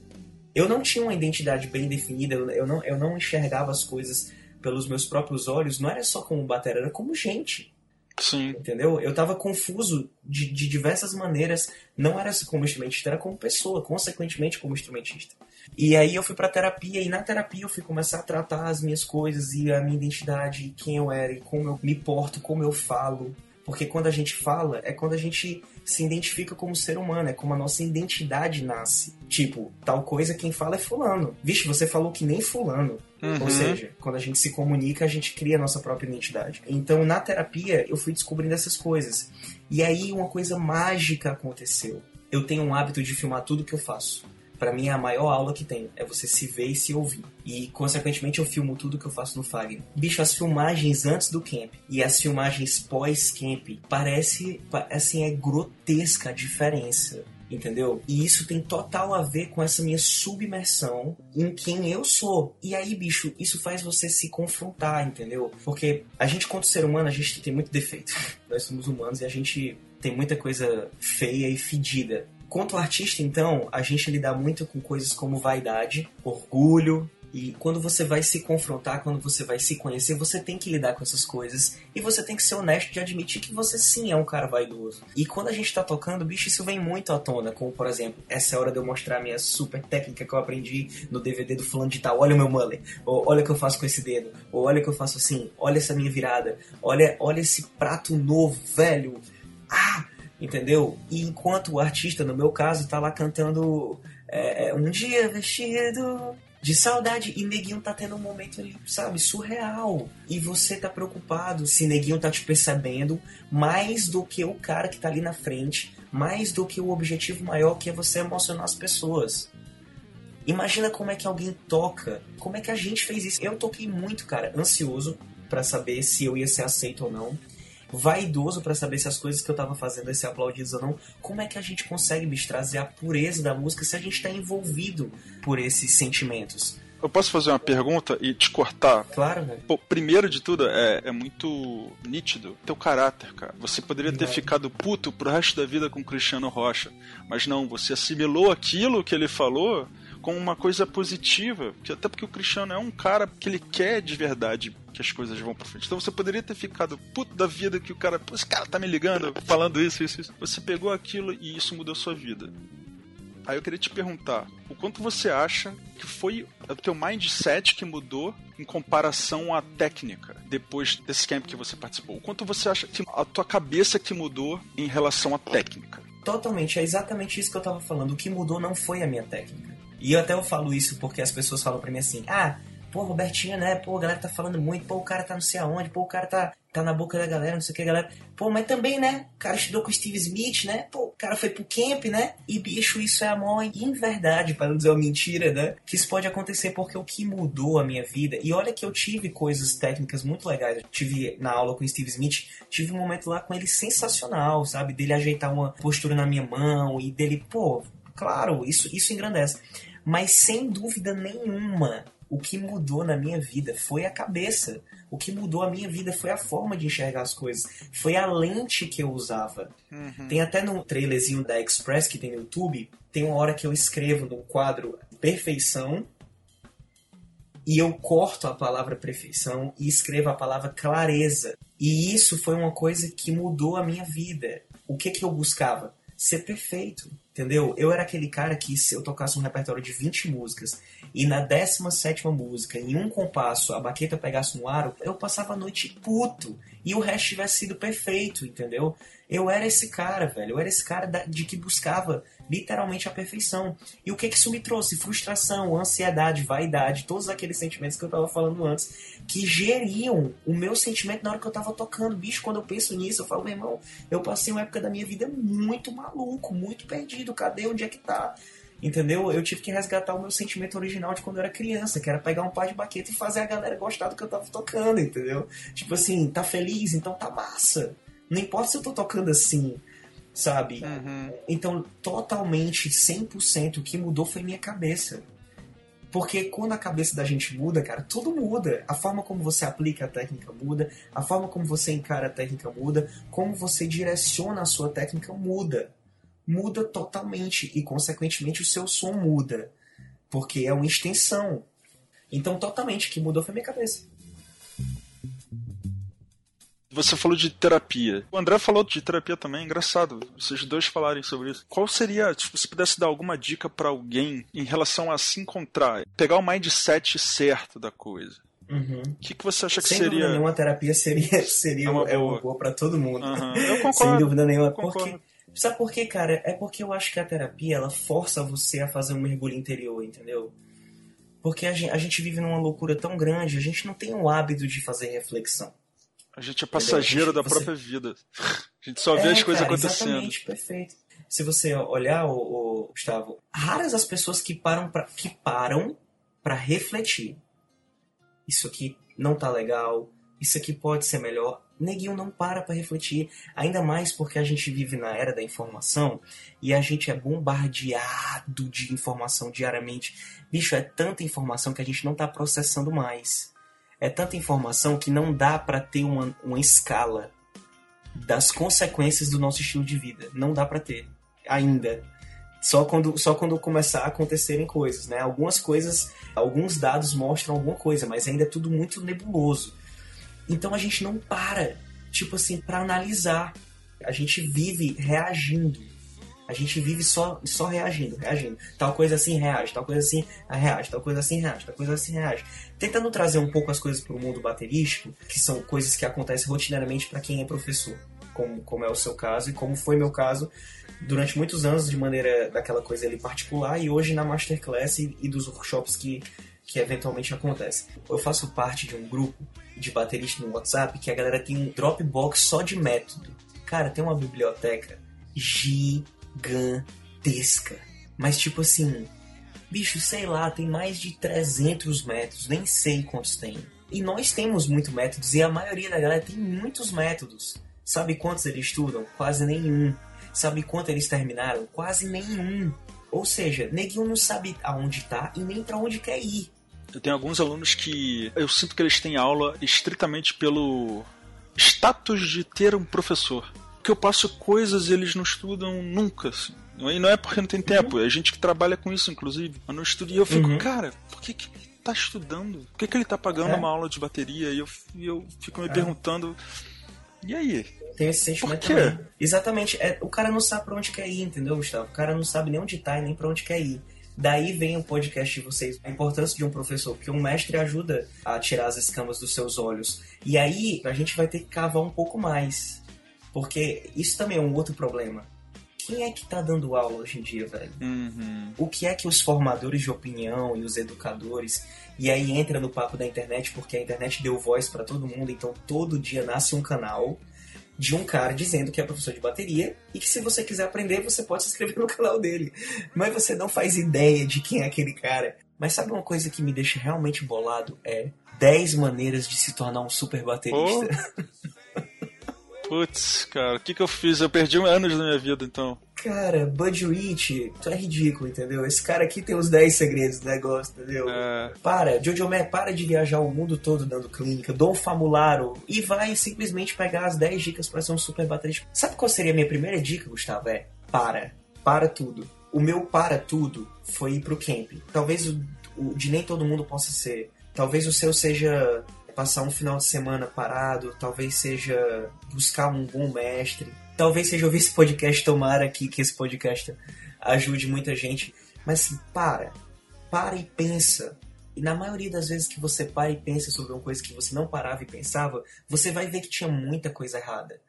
Eu não tinha uma identidade bem definida, eu não, eu não enxergava as coisas pelos meus próprios olhos, não era só como batera, era como gente Sim. entendeu? Eu tava confuso de, de diversas maneiras, não era como instrumentista, era como pessoa, consequentemente como instrumentista. E aí eu fui pra terapia, e na terapia eu fui começar a tratar as minhas coisas, e a minha identidade, e quem eu era, e como eu me porto, como eu falo. Porque quando a gente fala, é quando a gente se identifica como ser humano, é como a nossa identidade nasce. Tipo, tal coisa quem fala é fulano. Vixe, você falou que nem fulano. Uhum. Ou seja, quando a gente se comunica, a gente cria a nossa própria identidade. Então, na terapia, eu fui descobrindo essas coisas. E aí, uma coisa mágica aconteceu. Eu tenho um hábito de filmar tudo que eu faço. Pra mim, é a maior aula que tem. É você se ver e se ouvir. E, consequentemente, eu filmo tudo que eu faço no Fagner. Bicho, as filmagens antes do camp e as filmagens pós-camp, parece, pa- assim, é grotesca a diferença entendeu? E isso tem total a ver com essa minha submersão em quem eu sou. E aí, bicho, isso faz você se confrontar, entendeu? Porque a gente, quanto ser humano, a gente tem muito defeito. [laughs] Nós somos humanos e a gente tem muita coisa feia e fedida. Quanto artista, então, a gente lida muito com coisas como vaidade, orgulho, e quando você vai se confrontar, quando você vai se conhecer, você tem que lidar com essas coisas. E você tem que ser honesto de admitir que você sim é um cara vaidoso. E quando a gente tá tocando, bicho, isso vem muito à tona. Como, por exemplo, essa é a hora de eu mostrar a minha super técnica que eu aprendi no DVD do fulano de tal. Olha o meu mullet. Ou olha o que eu faço com esse dedo. Ou olha o que eu faço assim. Olha essa minha virada. Olha, olha esse prato novo, velho. Ah! Entendeu? E enquanto o artista, no meu caso, tá lá cantando é, é, Um dia vestido de saudade. E Neguinho tá tendo um momento sabe, surreal. E você tá preocupado se Neguinho tá te percebendo mais do que o cara que tá ali na frente, mais do que o objetivo maior que é você emocionar as pessoas. Imagina como é que alguém toca, como é que a gente fez isso. Eu toquei muito, cara, ansioso pra saber se eu ia ser aceito ou não. Vaidoso pra saber se as coisas que eu tava fazendo iam ser aplaudidas ou não. Como é que a gente consegue, bicho, trazer a pureza da música se a gente tá envolvido por esses sentimentos? Eu posso fazer uma pergunta e te cortar? Claro, velho. Pô, primeiro de tudo, é, é muito nítido teu caráter, cara. Você poderia ter Verdade. ficado puto pro resto da vida com o Cristiano Rocha. Mas não, você assimilou aquilo que ele falou como uma coisa positiva. que- Até porque o Cristiano é um cara que ele quer de verdade que as coisas vão pra frente. Então você poderia ter ficado puto da vida que o cara. Esse cara tá me ligando, falando isso, isso, isso. Você pegou aquilo e isso mudou sua vida. Aí eu queria te perguntar, o quanto você acha que foi o teu mindset que mudou em comparação à técnica depois desse camp que você participou? O quanto você acha que a tua cabeça que mudou em relação à técnica? Totalmente, é exatamente isso que eu tava falando. O que mudou não foi a minha técnica. E eu até eu falo isso porque as pessoas falam pra mim assim: ah, pô, Robertinho, né? Pô, a galera tá falando muito, pô, o cara tá não sei aonde, pô, o cara tá, tá na boca da galera, não sei o que, galera. Pô, mas também, né? O cara estudou com o Steve Smith, né? Pô, o cara foi pro camp, né? E bicho, isso é a maior inverdade, para não dizer uma mentira, né? Que isso pode acontecer porque o que mudou a minha vida. E olha que eu tive coisas técnicas muito legais. Eu tive na aula com o Steve Smith, tive um momento lá com ele sensacional, sabe? Dele ajeitar uma postura na minha mão e dele, pô, claro, isso, isso engrandece. Mas sem dúvida nenhuma, O que mudou na minha vida foi a cabeça. O que mudou a minha vida foi a forma de enxergar as coisas. Foi a lente que eu usava. Tem até no trailerzinho da Express que tem no YouTube, tem uma hora que eu escrevo no quadro perfeição e eu corto a palavra perfeição e escrevo a palavra clareza. E isso foi uma coisa que mudou a minha vida. O que que eu buscava? Ser perfeito, entendeu? Eu era aquele cara que se eu tocasse um repertório de 20 músicas e na 17 música, em um compasso, a baqueta pegasse no aro, eu passava a noite puto e o resto tivesse sido perfeito, entendeu? Eu era esse cara, velho. Eu era esse cara de que buscava literalmente a perfeição. E o que que isso me trouxe? Frustração, ansiedade, vaidade, todos aqueles sentimentos que eu tava falando antes, que geriam o meu sentimento na hora que eu tava tocando. Bicho, quando eu penso nisso, eu falo, meu irmão, eu passei uma época da minha vida muito maluco, muito perdido. Cadê? Onde é que tá? Entendeu? Eu tive que resgatar o meu sentimento original de quando eu era criança, que era pegar um par de baqueta e fazer a galera gostar do que eu tava tocando, entendeu? Tipo assim, tá feliz, então tá massa. Não importa se eu tô tocando assim, sabe? Então, totalmente, 100%, o que mudou foi minha cabeça. Porque quando a cabeça da gente muda, cara, tudo muda. A forma como você aplica a técnica muda, a forma como você encara a técnica muda, como você direciona a sua técnica muda. Muda totalmente e, consequentemente, o seu som muda. Porque é uma extensão. Então, totalmente, o que mudou foi minha cabeça. Você falou de terapia. O André falou de terapia também, engraçado. Vocês dois falarem sobre isso. Qual seria, tipo, se pudesse dar alguma dica pra alguém em relação a se encontrar, pegar o mindset certo da coisa? Uhum. O que, que você acha que Sem dúvida seria? nenhuma, a terapia seria, [laughs] seria É uma é uma boa. boa pra todo mundo. Aham, [laughs] Eu Sem concordo. dúvida nenhuma. concordo. Porque, sabe por quê, cara? É porque eu acho que a terapia ela força você a fazer um mergulho interior, entendeu? Porque a gente, a gente vive numa loucura tão grande, a gente não tem o hábito de fazer reflexão. A gente é passageiro da Você- própria vida. A gente só vê É, as coisas cara, acontecendo. Exatamente, perfeito. Se você olhar, o, o Gustavo, raras as pessoas que param pra, que param para refletir. Isso aqui não tá legal, isso aqui pode ser melhor. Neguinho não para pra refletir, ainda mais porque a gente vive na era da informação e a gente é bombardeado de informação diariamente. Bicho, é tanta informação que a gente não tá processando mais. É tanta informação que não dá pra ter uma, uma escala das consequências do nosso estilo de vida. Não dá pra ter ainda. Só quando, só quando começar a acontecerem coisas, né? Algumas coisas, alguns dados mostram alguma coisa, mas ainda é tudo muito nebuloso. Então a gente não para, tipo assim, pra analisar. A gente vive reagindo. A gente vive só, só reagindo, reagindo. Tal coisa assim reage, tal coisa assim reage, tal coisa assim reage, tal coisa assim reage. Tentando trazer um pouco as coisas pro mundo baterístico, que são coisas que acontecem rotineiramente para quem é professor, como, como é o seu caso e como foi meu caso durante muitos anos de maneira daquela coisa ali particular e hoje na masterclass e, e dos workshops que, que eventualmente acontecem. Eu faço parte de um grupo de bateristas no WhatsApp que a galera tem um Dropbox só de método. Cara, tem uma biblioteca gigantesca. Mas tipo assim, bicho, sei lá, tem mais de 300 métodos, nem sei quantos tem. E nós temos muito métodos e a maioria da galera tem muitos métodos. Sabe quantos eles estudam? Quase nenhum. Sabe quanto eles terminaram? Quase nenhum. Ou seja, neguinho não sabe aonde tá e nem pra onde quer ir. Eu tenho alguns alunos que eu sinto que eles têm aula estritamente pelo status de ter um professor. Que eu passo coisas e eles não estudam nunca, assim. E não é porque não tem tempo, é gente que trabalha com isso, inclusive. Mas não estuda. E eu fico, Uhum. cara, por que, que ele tá estudando? Por que, que ele tá pagando É. uma aula de bateria? E eu, e eu fico me perguntando. E aí? Tem esse sentimento Por quê? também. Exatamente. É, o cara não sabe pra onde quer ir, entendeu, Gustavo? O cara não sabe nem onde tá e nem pra onde quer ir. Daí vem o podcast de vocês, a importância de um professor, porque um mestre ajuda a tirar as escamas dos seus olhos. E aí a gente vai ter que cavar um pouco mais. Porque isso também é um outro problema. Quem é que tá dando aula hoje em dia, velho? Uhum. o que é que os formadores de opinião e os educadores e aí entra no papo da internet porque a internet deu voz para todo mundo então todo dia nasce um canal de um cara dizendo que é professor de bateria e que se você quiser aprender você pode se inscrever [laughs] no canal dele mas você não faz ideia de quem é aquele cara mas sabe uma coisa que me deixa realmente bolado é 10 maneiras de se tornar um super baterista [laughs] Putz, cara, o que, que eu fiz? Eu perdi anos da minha vida, então. Cara, Bud Rich, tu é ridículo, entendeu? Esse cara aqui tem os 10 segredos do negócio, entendeu? É, Para, Jojo Mac, para de viajar o mundo todo dando clínica, Dom Famularo, e vai simplesmente pegar as 10 dicas pra ser um super baterista. Sabe qual seria a minha primeira dica, Gustavo? É, para. Para tudo. O meu para tudo foi ir pro camp. Talvez o, o de nem todo mundo possa ser. Talvez o seu seja passar um final de semana parado, talvez seja buscar um bom mestre, talvez seja ouvir esse podcast, tomara aqui que esse podcast ajude muita gente. Mas para, para e pensa. E na maioria das vezes que você para e pensa sobre uma coisa que você não parava e pensava, você vai ver que tinha muita coisa errada.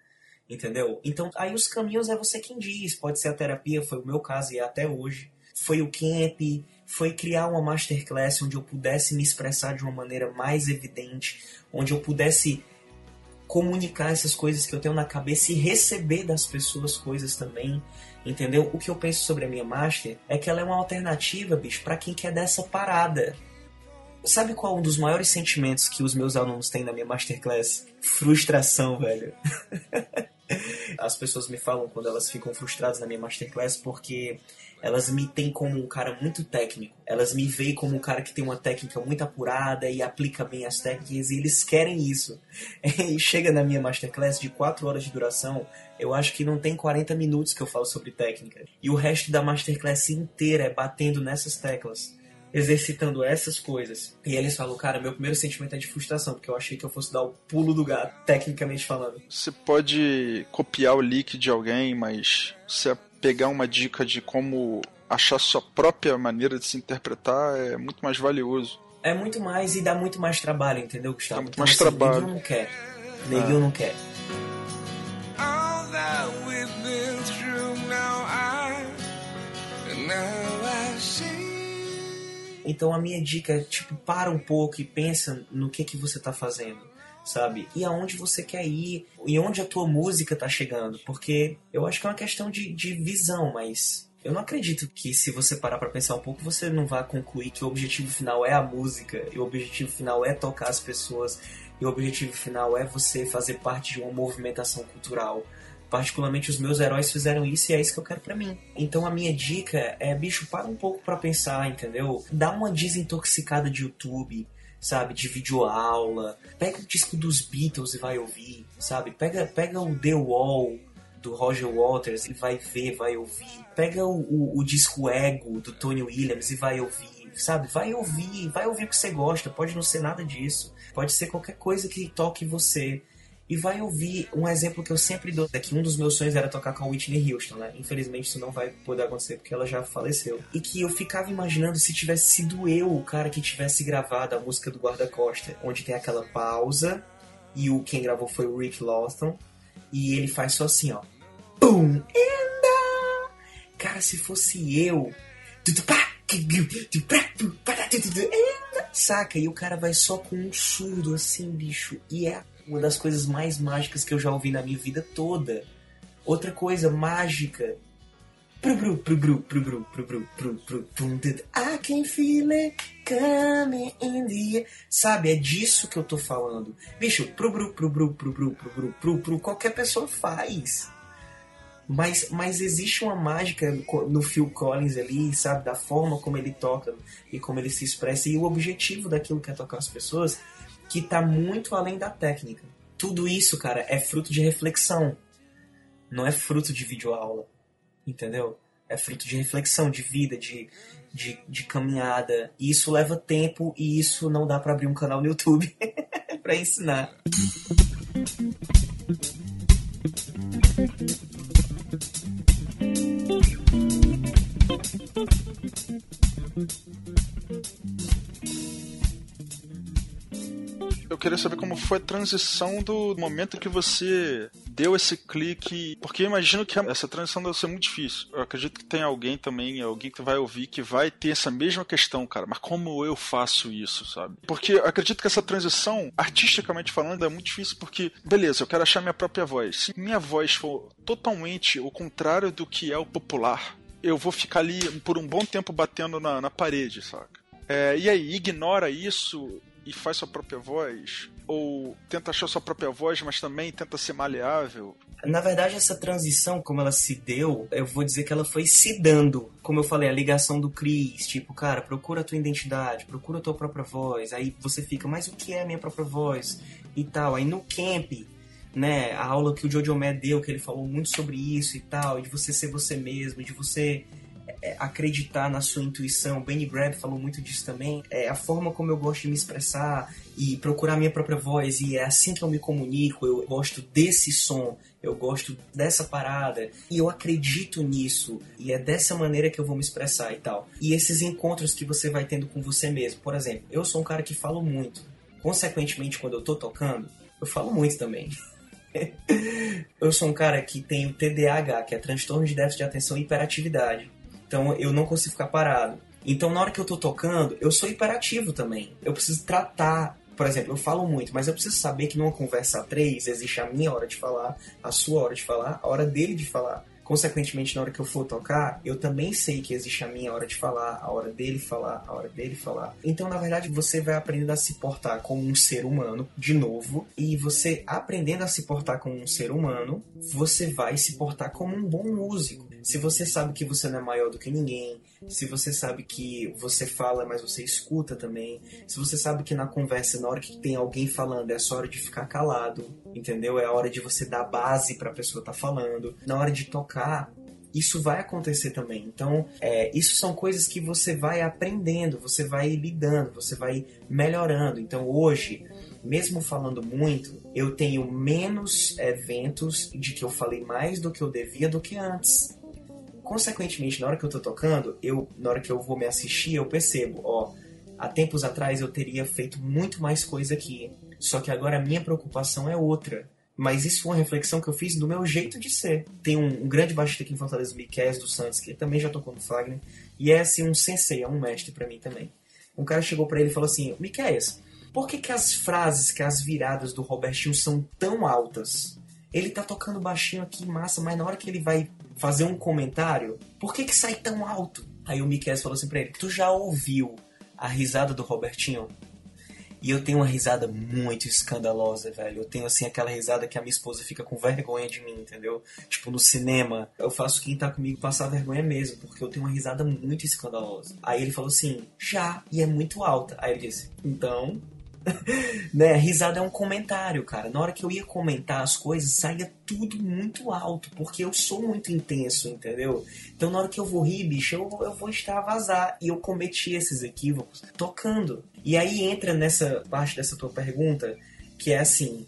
Entendeu? Então, aí os caminhos é você quem diz. Pode ser a terapia, foi o meu caso e é até hoje. Foi o camp, foi criar uma masterclass onde eu pudesse me expressar de uma maneira mais evidente, onde eu pudesse comunicar essas coisas que eu tenho na cabeça e receber das pessoas coisas também, entendeu? O que eu penso sobre a minha master é que ela é uma alternativa, bicho, para quem quer dessa parada. Sabe qual é um dos maiores sentimentos que os meus alunos têm na minha masterclass? Frustração, velho. [laughs] As pessoas me falam quando elas ficam frustradas na minha masterclass porque elas me têm como um cara muito técnico. Elas me veem como um cara que tem uma técnica muito apurada e aplica bem as técnicas e eles querem isso. [laughs] E chega na minha masterclass de 4 horas de duração, eu acho que não tem 40 minutos que eu falo sobre técnica. E o resto da masterclass inteira é batendo nessas teclas. Exercitando essas coisas. E eles falam, cara, meu primeiro sentimento é de frustração, porque eu achei que eu fosse dar o pulo do gato, tecnicamente falando. você pode copiar o leak de alguém, mas você pegar uma dica de como achar sua própria maneira de se interpretar é muito mais valioso. É muito mais e dá muito mais trabalho, entendeu, Gustavo? Dá muito Então, mais assim, trabalho. Neguinho não quer. Neguinho não quer. All that we've been through now I now I see. Então a minha dica é, tipo, para um pouco e pensa no que que você tá fazendo, sabe? E aonde você quer ir, e onde a tua música tá chegando. Porque eu acho que é uma questão de, de visão, mas eu não acredito que se você parar pra pensar um pouco, você não vai concluir que o objetivo final é a música, e o objetivo final é tocar as pessoas, e o objetivo final é você fazer parte de uma movimentação cultural. Particularmente os meus heróis fizeram isso e é isso que eu quero pra mim. Então a minha dica é, bicho, para um pouco pra pensar, entendeu? Dá uma desintoxicada de YouTube, sabe? De videoaula. Pega o disco dos Beatles e vai ouvir, sabe? Pega, pega o The Wall do Roger Waters e vai ver, vai ouvir. Pega o, o, o disco Ego do Tony Williams e vai ouvir, sabe? Vai ouvir, vai ouvir o que você gosta. Pode não ser nada disso. Pode ser qualquer coisa que toque você e vai ouvir um exemplo que eu sempre dou, é que um dos meus sonhos era tocar com a Whitney Houston, né? Infelizmente isso não vai poder acontecer porque ela já faleceu. E que eu ficava imaginando se tivesse sido eu o cara que tivesse gravado a música do Guarda-Costa, onde tem aquela pausa e o quem gravou foi o Rick Lawson e ele faz só assim, ó. Boom! And a- Cara, se fosse eu. Saca? E o cara vai só com um surdo assim, bicho. E é uma das coisas mais mágicas que eu já ouvi na minha vida toda. Outra coisa mágica. I can feel it in the air. Sabe, é disso que eu tô falando. Bicho, qualquer pessoa faz. Mas, mas existe uma mágica no Phil Collins ali, sabe? Da forma como ele toca e como ele se expressa. E o objetivo daquilo que é tocar as pessoas, que tá muito além da técnica. Tudo isso, cara, é fruto de reflexão. Não é fruto de videoaula. Entendeu? É fruto de reflexão, de vida, de, de, de caminhada. E isso leva tempo e isso não dá pra abrir um canal no YouTube [laughs] pra ensinar. Eu queria saber como foi a transição do momento que você deu esse clique, porque eu imagino que essa transição deve ser muito difícil. Eu acredito que tem alguém também, alguém que vai ouvir que vai ter essa mesma questão, cara, mas como eu faço isso, sabe? Porque eu acredito que essa transição, artisticamente falando, é muito difícil porque, beleza, eu quero achar minha própria voz. Se minha voz for totalmente o contrário do que é o popular, eu vou ficar ali por um bom tempo batendo na, na parede, saca? É, e aí, ignora isso e faz sua própria voz? Ou tenta achar sua própria voz, mas também tenta ser maleável? Na verdade, essa transição, como ela se deu, eu vou dizer que ela foi se dando. Como eu falei, a ligação do Chris, tipo, cara, procura a tua identidade, procura a tua própria voz. Aí você fica, mas o que é a minha própria voz? E tal. Aí no camp, né, a aula que o Jojo Mad deu, que ele falou muito sobre isso e tal, de você ser você mesmo, de você é, acreditar na sua intuição. Benny Grab falou muito disso também. É a forma como eu gosto de me expressar e procurar minha própria voz. E é assim que eu me comunico. Eu gosto desse som, eu gosto dessa parada. E eu acredito nisso. E é dessa maneira que eu vou me expressar e tal. E esses encontros que você vai tendo com você mesmo. Por exemplo, eu sou um cara que falo muito. Consequentemente, quando eu tô tocando, eu falo muito também. [laughs] eu sou um cara que tem o TDAH, que é transtorno de déficit de atenção e hiperatividade. Então eu não consigo ficar parado. Então na hora que eu tô tocando, eu sou hiperativo também. Eu preciso tratar. Por exemplo, eu falo muito, mas eu preciso saber que numa conversa a três existe a minha hora de falar, a sua hora de falar, a hora dele de falar. Consequentemente, na hora que eu for tocar, eu também sei que existe a minha hora de falar, a hora dele falar, a hora dele falar. Então, na verdade, você vai aprendendo a se portar como um ser humano, de novo, e você aprendendo a se portar como um ser humano, você vai se portar como um bom músico. Se você sabe que você não é maior do que ninguém, se você sabe que você fala, mas você escuta também, se você sabe que na conversa, na hora que tem alguém falando, é só hora de ficar calado, entendeu? É a hora de você dar base para a pessoa estar tá falando. Na hora de tocar, isso vai acontecer também. Então, é, isso são coisas que você vai aprendendo, você vai lidando, você vai melhorando. Então, hoje, mesmo falando muito, eu tenho menos eventos de que eu falei mais do que eu devia do que antes. Consequentemente, na hora que eu tô tocando, eu, na hora que eu vou me assistir, eu percebo, ó, há tempos atrás eu teria feito muito mais coisa aqui. Só que agora a minha preocupação é outra. Mas isso foi uma reflexão que eu fiz do meu jeito de ser. Tem um, um grande baixista aqui em Fortaleza, o Miquel dos Santos, que também já tocou no Fagner. E é assim um sensei, é um mestre para mim também. Um cara chegou para ele e falou assim: Miquel, por que, que as frases, que as viradas do Robertinho são tão altas? Ele tá tocando baixinho aqui, massa, mas na hora que ele vai fazer um comentário, por que que sai tão alto? Aí o Miquel falou assim pra ele, tu já ouviu a risada do Robertinho? E eu tenho uma risada muito escandalosa, velho. Eu tenho, assim, aquela risada que a minha esposa fica com vergonha de mim, entendeu? Tipo, no cinema, eu faço quem tá comigo passar vergonha mesmo, porque eu tenho uma risada muito escandalosa. Aí ele falou assim, já, e é muito alta. Aí ele disse, então, [laughs] né? Risada é um comentário, cara. Na hora que eu ia comentar as coisas, saía tudo muito alto, porque eu sou muito intenso, entendeu? Então na hora que eu vou rir, bicho, eu, eu vou extravasar. E eu cometi esses equívocos tocando. E aí entra nessa parte dessa tua pergunta, que é assim: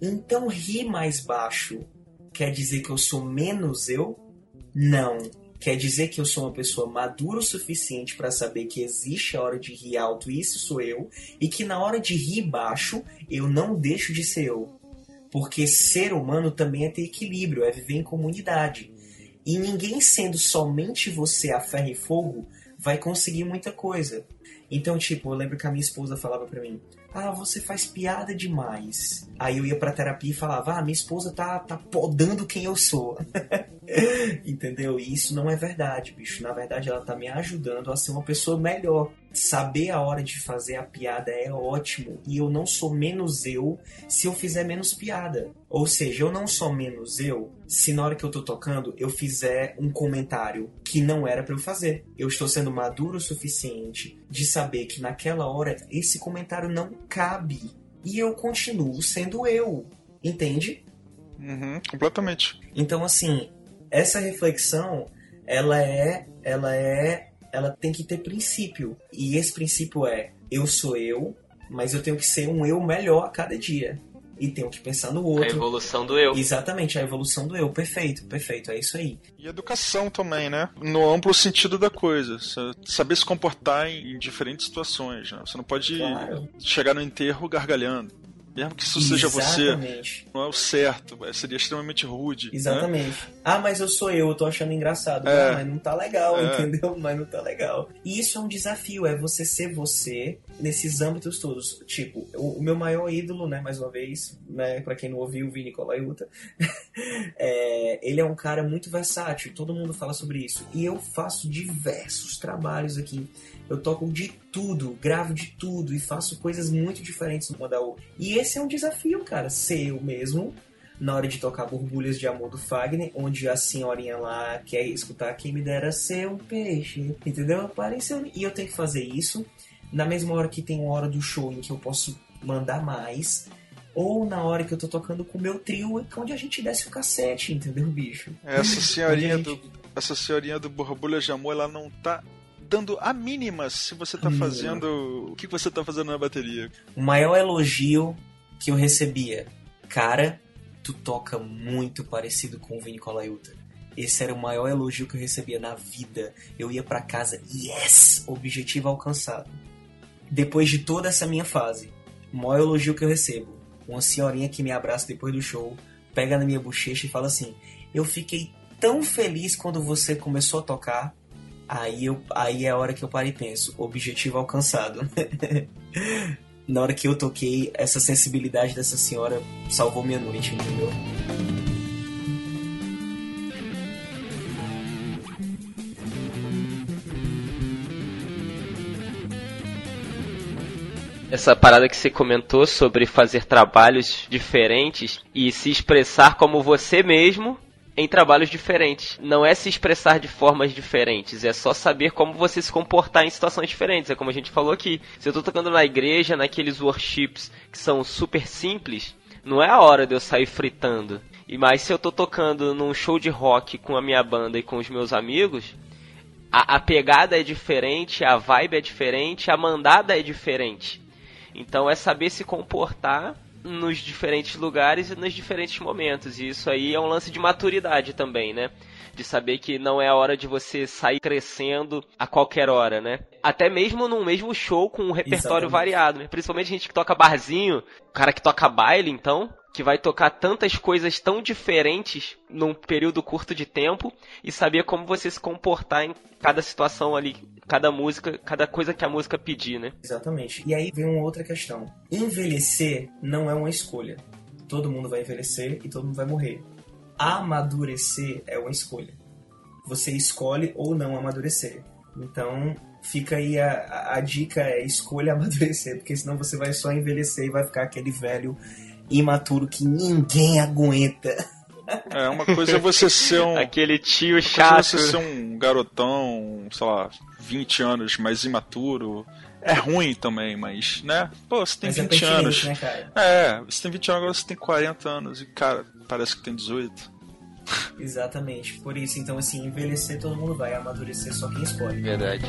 então rir mais baixo quer dizer que eu sou menos eu? Não Quer dizer que eu sou uma pessoa madura o suficiente para saber que existe a hora de rir alto, e isso sou eu, e que na hora de rir baixo, eu não deixo de ser eu. Porque ser humano também é ter equilíbrio, é viver em comunidade. E ninguém sendo somente você a ferro e fogo vai conseguir muita coisa. Então, tipo, eu lembro que a minha esposa falava para mim: Ah, você faz piada demais. Aí eu ia pra terapia e falava: Ah, minha esposa tá, tá podando quem eu sou. [laughs] Entendeu? E isso não é verdade, bicho. Na verdade, ela tá me ajudando a ser uma pessoa melhor. Saber a hora de fazer a piada é ótimo. E eu não sou menos eu se eu fizer menos piada. Ou seja, eu não sou menos eu se na hora que eu tô tocando eu fizer um comentário que não era para eu fazer. Eu estou sendo maduro o suficiente de saber que naquela hora esse comentário não cabe. E eu continuo sendo eu. Entende? Uhum, completamente. Então, assim, essa reflexão, ela é, ela é, ela tem que ter princípio. E esse princípio é: eu sou eu, mas eu tenho que ser um eu melhor a cada dia. E tenho que pensar no outro. A evolução do eu. Exatamente, a evolução do eu. Perfeito, perfeito, é isso aí. E educação também, né? No amplo sentido da coisa. Saber se comportar em diferentes situações. Né? Você não pode claro. chegar no enterro gargalhando. Mesmo que isso seja você, não é o certo, seria extremamente rude. Né? Exatamente. Né? Ah, mas eu sou eu, eu tô achando engraçado. É. mas não tá legal, é. entendeu? [laughs] Mas não tá legal. E isso é um desafio, é você ser você, nesses âmbitos todos. Tipo, o, o meu maior ídolo, né, mais uma vez, né, pra quem não ouviu, o Vini Colaiuta, [laughs] é, ele é um cara muito versátil, todo mundo fala sobre isso. E eu faço diversos trabalhos aqui. Eu toco de tudo, gravo de tudo e faço coisas muito diferentes uma da outra. E esse é um desafio, cara, ser eu mesmo na hora de tocar Borbulhas de Amor do Fagner, onde a senhorinha lá quer escutar quem me dera ser um peixe, entendeu? Apareceu. E eu tenho que fazer isso na mesma hora que tem uma hora do show em que eu posso mandar mais, ou na hora que eu tô tocando com o meu trio, onde a gente desce o cassete, entendeu, bicho? Essa [laughs] senhorinha, gente- do, essa senhorinha do Borbulha de Amor, ela não tá dando a mínima se você tá Hum. fazendo. O que você tá fazendo na bateria. O maior elogio que eu recebia, cara, tu toca muito parecido com o Vini Colaiuta. Esse era o maior elogio que eu recebia na vida. Eu ia pra casa, yes! Objetivo alcançado. Depois de toda essa minha fase, o maior elogio que eu recebo, uma senhorinha que me abraça depois do show, pega na minha bochecha e fala assim: Eu fiquei tão feliz quando você começou a tocar. Aí, eu, aí é a hora que eu paro e penso: objetivo alcançado. [laughs] na hora que eu toquei, essa sensibilidade dessa senhora salvou minha noite, entendeu? Essa parada que você comentou sobre fazer trabalhos diferentes e se expressar como você mesmo em trabalhos diferentes. Não é se expressar de formas diferentes, é só saber como você se comportar em situações diferentes. É como a gente falou aqui. Se eu tô tocando na igreja, naqueles worships que são super simples, não é a hora de eu sair fritando. E mais se eu tô tocando num show de rock com a minha banda e com os meus amigos, a, a pegada é diferente, a vibe é diferente, a mandada é diferente. Então é saber se comportar nos diferentes lugares e nos diferentes momentos. E isso aí é um lance de maturidade também, né? De saber que não é a hora de você sair crescendo a qualquer hora, né? Até mesmo num mesmo show com um repertório Exatamente. variado, né? Principalmente gente que toca barzinho, o cara que toca baile, então, que vai tocar tantas coisas tão diferentes num período curto de tempo e saber como você se comportar em cada situação ali, cada música, cada coisa que a música pedir, né? Exatamente. E aí vem uma outra questão. Envelhecer não é uma escolha. Todo mundo vai envelhecer e todo mundo vai morrer. Amadurecer é uma escolha. Você escolhe ou não amadurecer. Então, fica aí a, a, dica é escolha [laughs] amadurecer, porque senão você vai só envelhecer e vai ficar aquele velho imaturo que ninguém aguenta. É, uma coisa é você ser um. Aquele tio é chato. você ser um garotão, sei lá, 20 anos, mais imaturo. É ruim também, mas, né? Pô, você tem Mas é 20 pertinente, anos. né, cara? É, você tem 20 anos, agora você tem 40 anos e, cara, parece que tem 18. Exatamente. Por isso, então, assim, envelhecer todo mundo vai, amadurecer só quem escolhe. Verdade.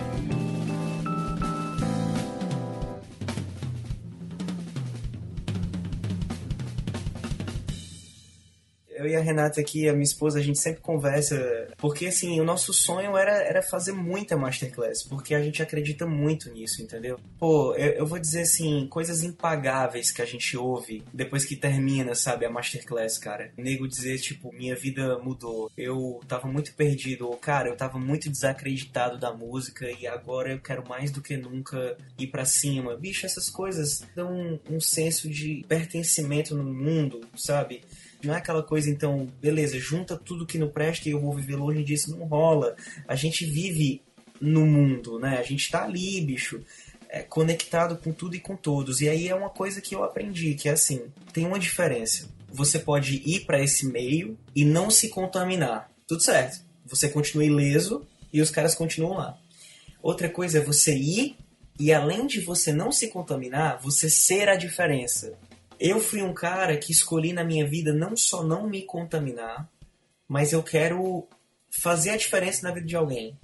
Eu e a Renata aqui, a minha esposa, a gente sempre conversa, porque assim, o nosso sonho era, era fazer muita masterclass, porque a gente acredita muito nisso, entendeu? Pô, eu, eu vou dizer assim, coisas impagáveis que a gente ouve depois que termina, sabe, a masterclass, cara. Nego dizer, tipo, minha vida mudou, eu tava muito perdido, ou cara, eu tava muito desacreditado da música e agora eu quero mais do que nunca ir pra cima. Bicho, essas coisas dão um, um senso de pertencimento no mundo, sabe? Não é aquela coisa, então, beleza, junta tudo que não presta e eu vou viver longe disso. Não rola. A gente vive no mundo, né? A gente tá ali, bicho, é, conectado com tudo e com todos. E aí é uma coisa que eu aprendi, que é assim, tem uma diferença. Você pode ir para esse meio e não se contaminar. Tudo certo. Você continua ileso e os caras continuam lá. Outra coisa é você ir e além de você não se contaminar, você ser a diferença. Eu fui um cara que escolhi na minha vida não só não me contaminar, mas eu quero fazer a diferença na vida de alguém.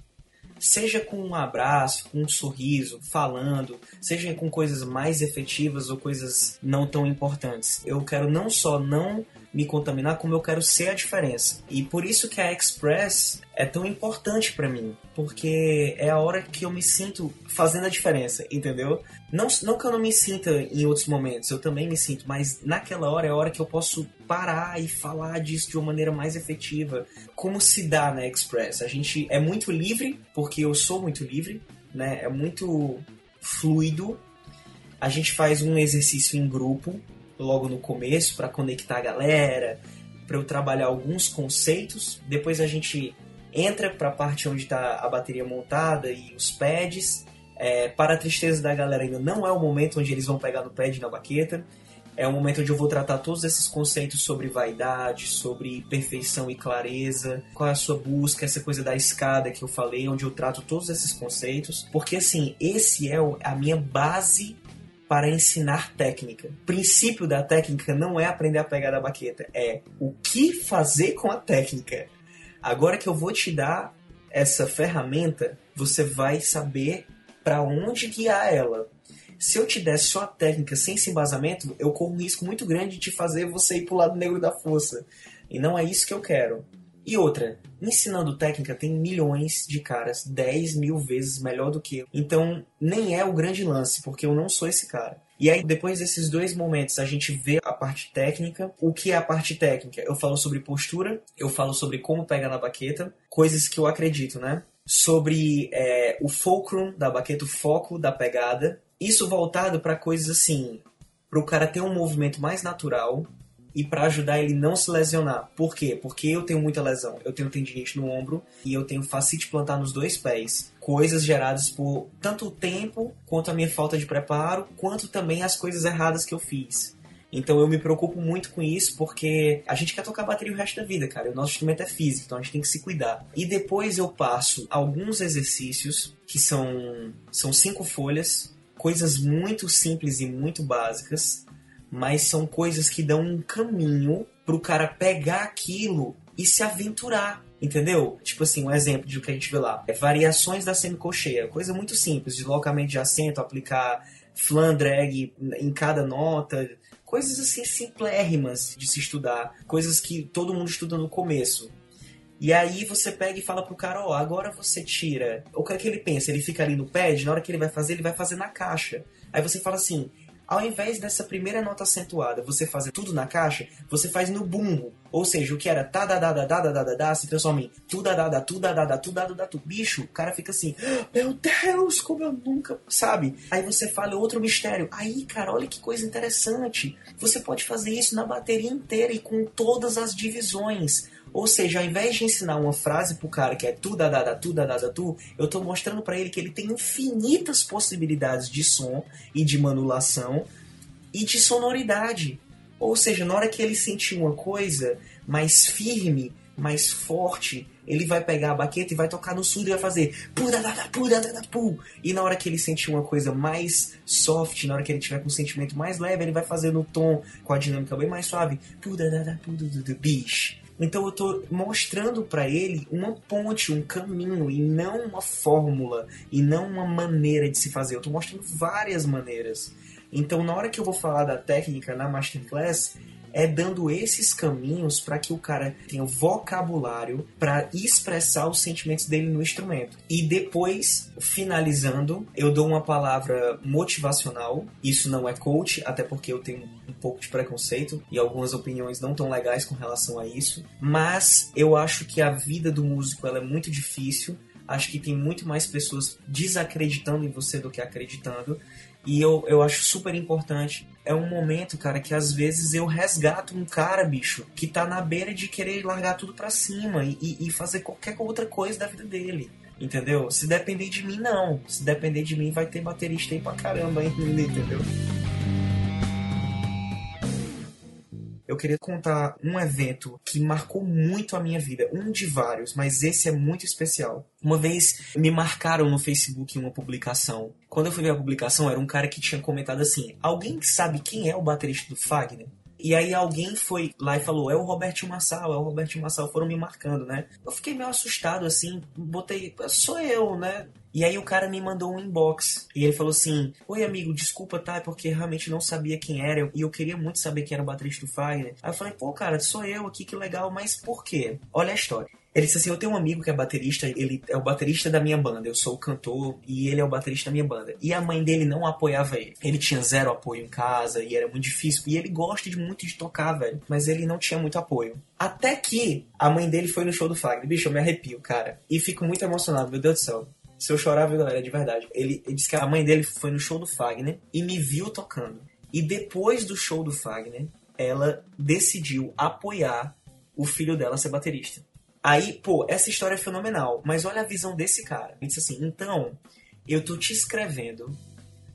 Seja com um abraço, com um sorriso, falando, seja com coisas mais efetivas ou coisas não tão importantes. Eu quero não só não me contaminar, como eu quero ser a diferença. E por isso que a Express é tão importante para mim, porque é a hora que eu me sinto fazendo a diferença, entendeu? Não, não que eu não me sinta em outros momentos, eu também me sinto, mas naquela hora é a hora que eu posso parar e falar disso de uma maneira mais efetiva. Como se dá na Express? A gente é muito livre, porque eu sou muito livre, né? É muito fluido A gente faz um exercício em grupo, logo no começo, para conectar a galera, para eu trabalhar alguns conceitos. Depois a gente entra para a parte onde está a bateria montada e os pads. É, para a tristeza da galera, ainda não é o momento onde eles vão pegar no pad na baqueta. É um momento onde eu vou tratar todos esses conceitos sobre vaidade, sobre perfeição e clareza, qual é a sua busca, essa coisa da escada que eu falei, onde eu trato todos esses conceitos. Porque, assim, esse é a minha base para ensinar técnica. O princípio da técnica não é aprender a pegar da baqueta, é o que fazer com a técnica. Agora que eu vou te dar essa ferramenta, você vai saber para onde guiar ela. Se eu te der só a técnica sem esse embasamento, eu corro um risco muito grande de fazer você ir pro lado negro da força. E não é isso que eu quero. E outra, ensinando técnica tem milhões de caras, 10 mil vezes melhor do que eu. Então, nem é o grande lance, porque eu não sou esse cara. E aí, depois desses dois momentos, a gente vê a parte técnica. O que é a parte técnica? Eu falo sobre postura, eu falo sobre como pegar na baqueta, coisas que eu acredito, né? Sobre é, o fulcrum da baqueta, o foco da pegada. Isso voltado para coisas assim, para o cara ter um movimento mais natural, e para ajudar ele não se lesionar. Por quê? Porque eu tenho muita lesão. Eu tenho tendinite no ombro e eu tenho fascite plantar nos dois pés. Coisas geradas por tanto o tempo, quanto a minha falta de preparo, quanto também as coisas erradas que eu fiz. Então eu me preocupo muito com isso porque a gente quer tocar bateria o resto da vida, cara. O nosso instrumento é físico, então a gente tem que se cuidar. E depois eu passo alguns exercícios que são, são cinco folhas, coisas muito simples e muito básicas mas são coisas que dão um caminho pro cara pegar aquilo e se aventurar. Entendeu? Tipo assim, um exemplo de o que a gente vê lá. É variações da semicolcheia. Coisa muito simples. Deslocamento de acento, aplicar flan drag em cada nota. Coisas assim simplérrimas de se estudar. Coisas que todo mundo estuda no começo. E aí você pega e fala pro cara, ó, oh, agora você tira. O que é que ele pensa? Ele fica ali no pad, na hora que ele vai fazer, ele vai fazer na caixa. Aí você fala assim, ao invés dessa primeira nota acentuada você fazer tudo na caixa, você faz no bumbo. Ou seja, o que era tá da da da da da da da se transforma em tu da da da tu da da da tu da da tu. Bicho, o cara fica assim, meu Deus, como eu nunca, sabe? Aí você fala outro mistério. Aí, cara, olha que coisa interessante. Você pode fazer isso na bateria inteira e com todas as divisões. Ou seja, ao invés de ensinar uma frase pro cara que é tu da da da tu da tu, eu tô mostrando para ele que ele tem infinitas possibilidades de som e de manulação e de sonoridade. Ou seja, na hora que ele sentir uma coisa mais firme, mais forte, ele vai pegar a baqueta e vai tocar no surdo e vai fazer pu da da pu da pu. E na hora que ele sentir uma coisa mais soft, na hora que ele tiver com um sentimento mais leve, ele vai fazer no tom com a dinâmica bem mais suave, pu da da pu do bicho. Então eu estou mostrando para ele uma ponte, um caminho e não uma fórmula e não uma maneira de se fazer. Eu estou mostrando várias maneiras. Então na hora que eu vou falar da técnica na masterclass, é dando esses caminhos para que o cara tenha vocabulário para expressar os sentimentos dele no instrumento. E depois, finalizando, eu dou uma palavra motivacional. Isso não é coach, até porque eu tenho um pouco de preconceito e algumas opiniões não tão legais com relação a isso. Mas eu acho que a vida do músico ela é muito difícil. Acho que tem muito mais pessoas desacreditando em você do que acreditando. E eu, eu acho super importante. É um momento, cara, que às vezes eu resgato um cara, bicho, que tá na beira de querer largar tudo pra cima e, e fazer qualquer outra coisa da vida dele. Entendeu? Se depender de mim, não. Se depender de mim, vai ter baterista aí pra caramba ainda, entendeu? Queria contar um evento que marcou muito a minha vida. Um de vários, mas esse é muito especial. Uma vez me marcaram no Facebook uma publicação. Quando eu fui ver a publicação, era um cara que tinha comentado assim: Alguém sabe quem é o baterista do Fagner? E aí alguém foi lá e falou, é o Robertinho Massal, é o Robertinho Massal, foram me marcando, né? Eu fiquei meio assustado, assim, botei, sou eu, né? E aí o cara me mandou um inbox e ele falou assim: Oi amigo, desculpa, tá? É porque realmente não sabia quem era e eu queria muito saber quem era o baterista do Fagner. Aí eu falei: Pô, cara, sou eu aqui, que legal, mas por quê? Olha a história. Ele disse assim: Eu tenho um amigo que é baterista, ele é o baterista da minha banda, eu sou o cantor e ele é o baterista da minha banda. E a mãe dele não apoiava ele. Ele tinha zero apoio em casa e era muito difícil. E ele gosta de muito de tocar, velho, mas ele não tinha muito apoio. Até que a mãe dele foi no show do Fagner. Bicho, eu me arrepio, cara. E fico muito emocionado, meu Deus do céu Se eu chorava, galera, é de verdade. Ele, ele disse que a mãe dele foi no show do Fagner e me viu tocando. E depois do show do Fagner, ela decidiu apoiar o filho dela ser baterista. Aí, pô, essa história é fenomenal, mas olha a visão desse cara. Ele disse assim: então, eu tô te escrevendo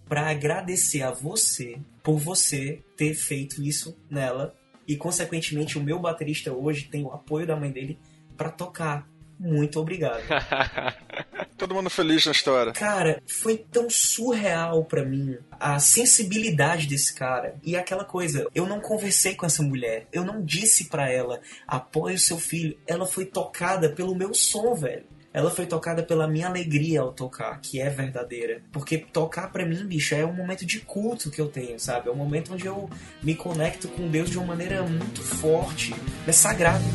pra agradecer a você por você ter feito isso nela e, consequentemente, o meu baterista hoje tem o apoio da mãe dele pra tocar. Muito obrigado. [laughs] Todo mundo feliz na história. Cara, foi tão surreal pra mim a sensibilidade desse cara. E aquela coisa, eu não conversei com essa mulher, eu não disse pra ela, apoie o seu filho. Ela foi tocada pelo meu som, velho. Ela foi tocada pela minha alegria ao tocar, que é verdadeira. Porque tocar pra mim, bicho, é um momento de culto que eu tenho, sabe? É um momento onde eu me conecto com Deus de uma maneira muito forte. É sagrado.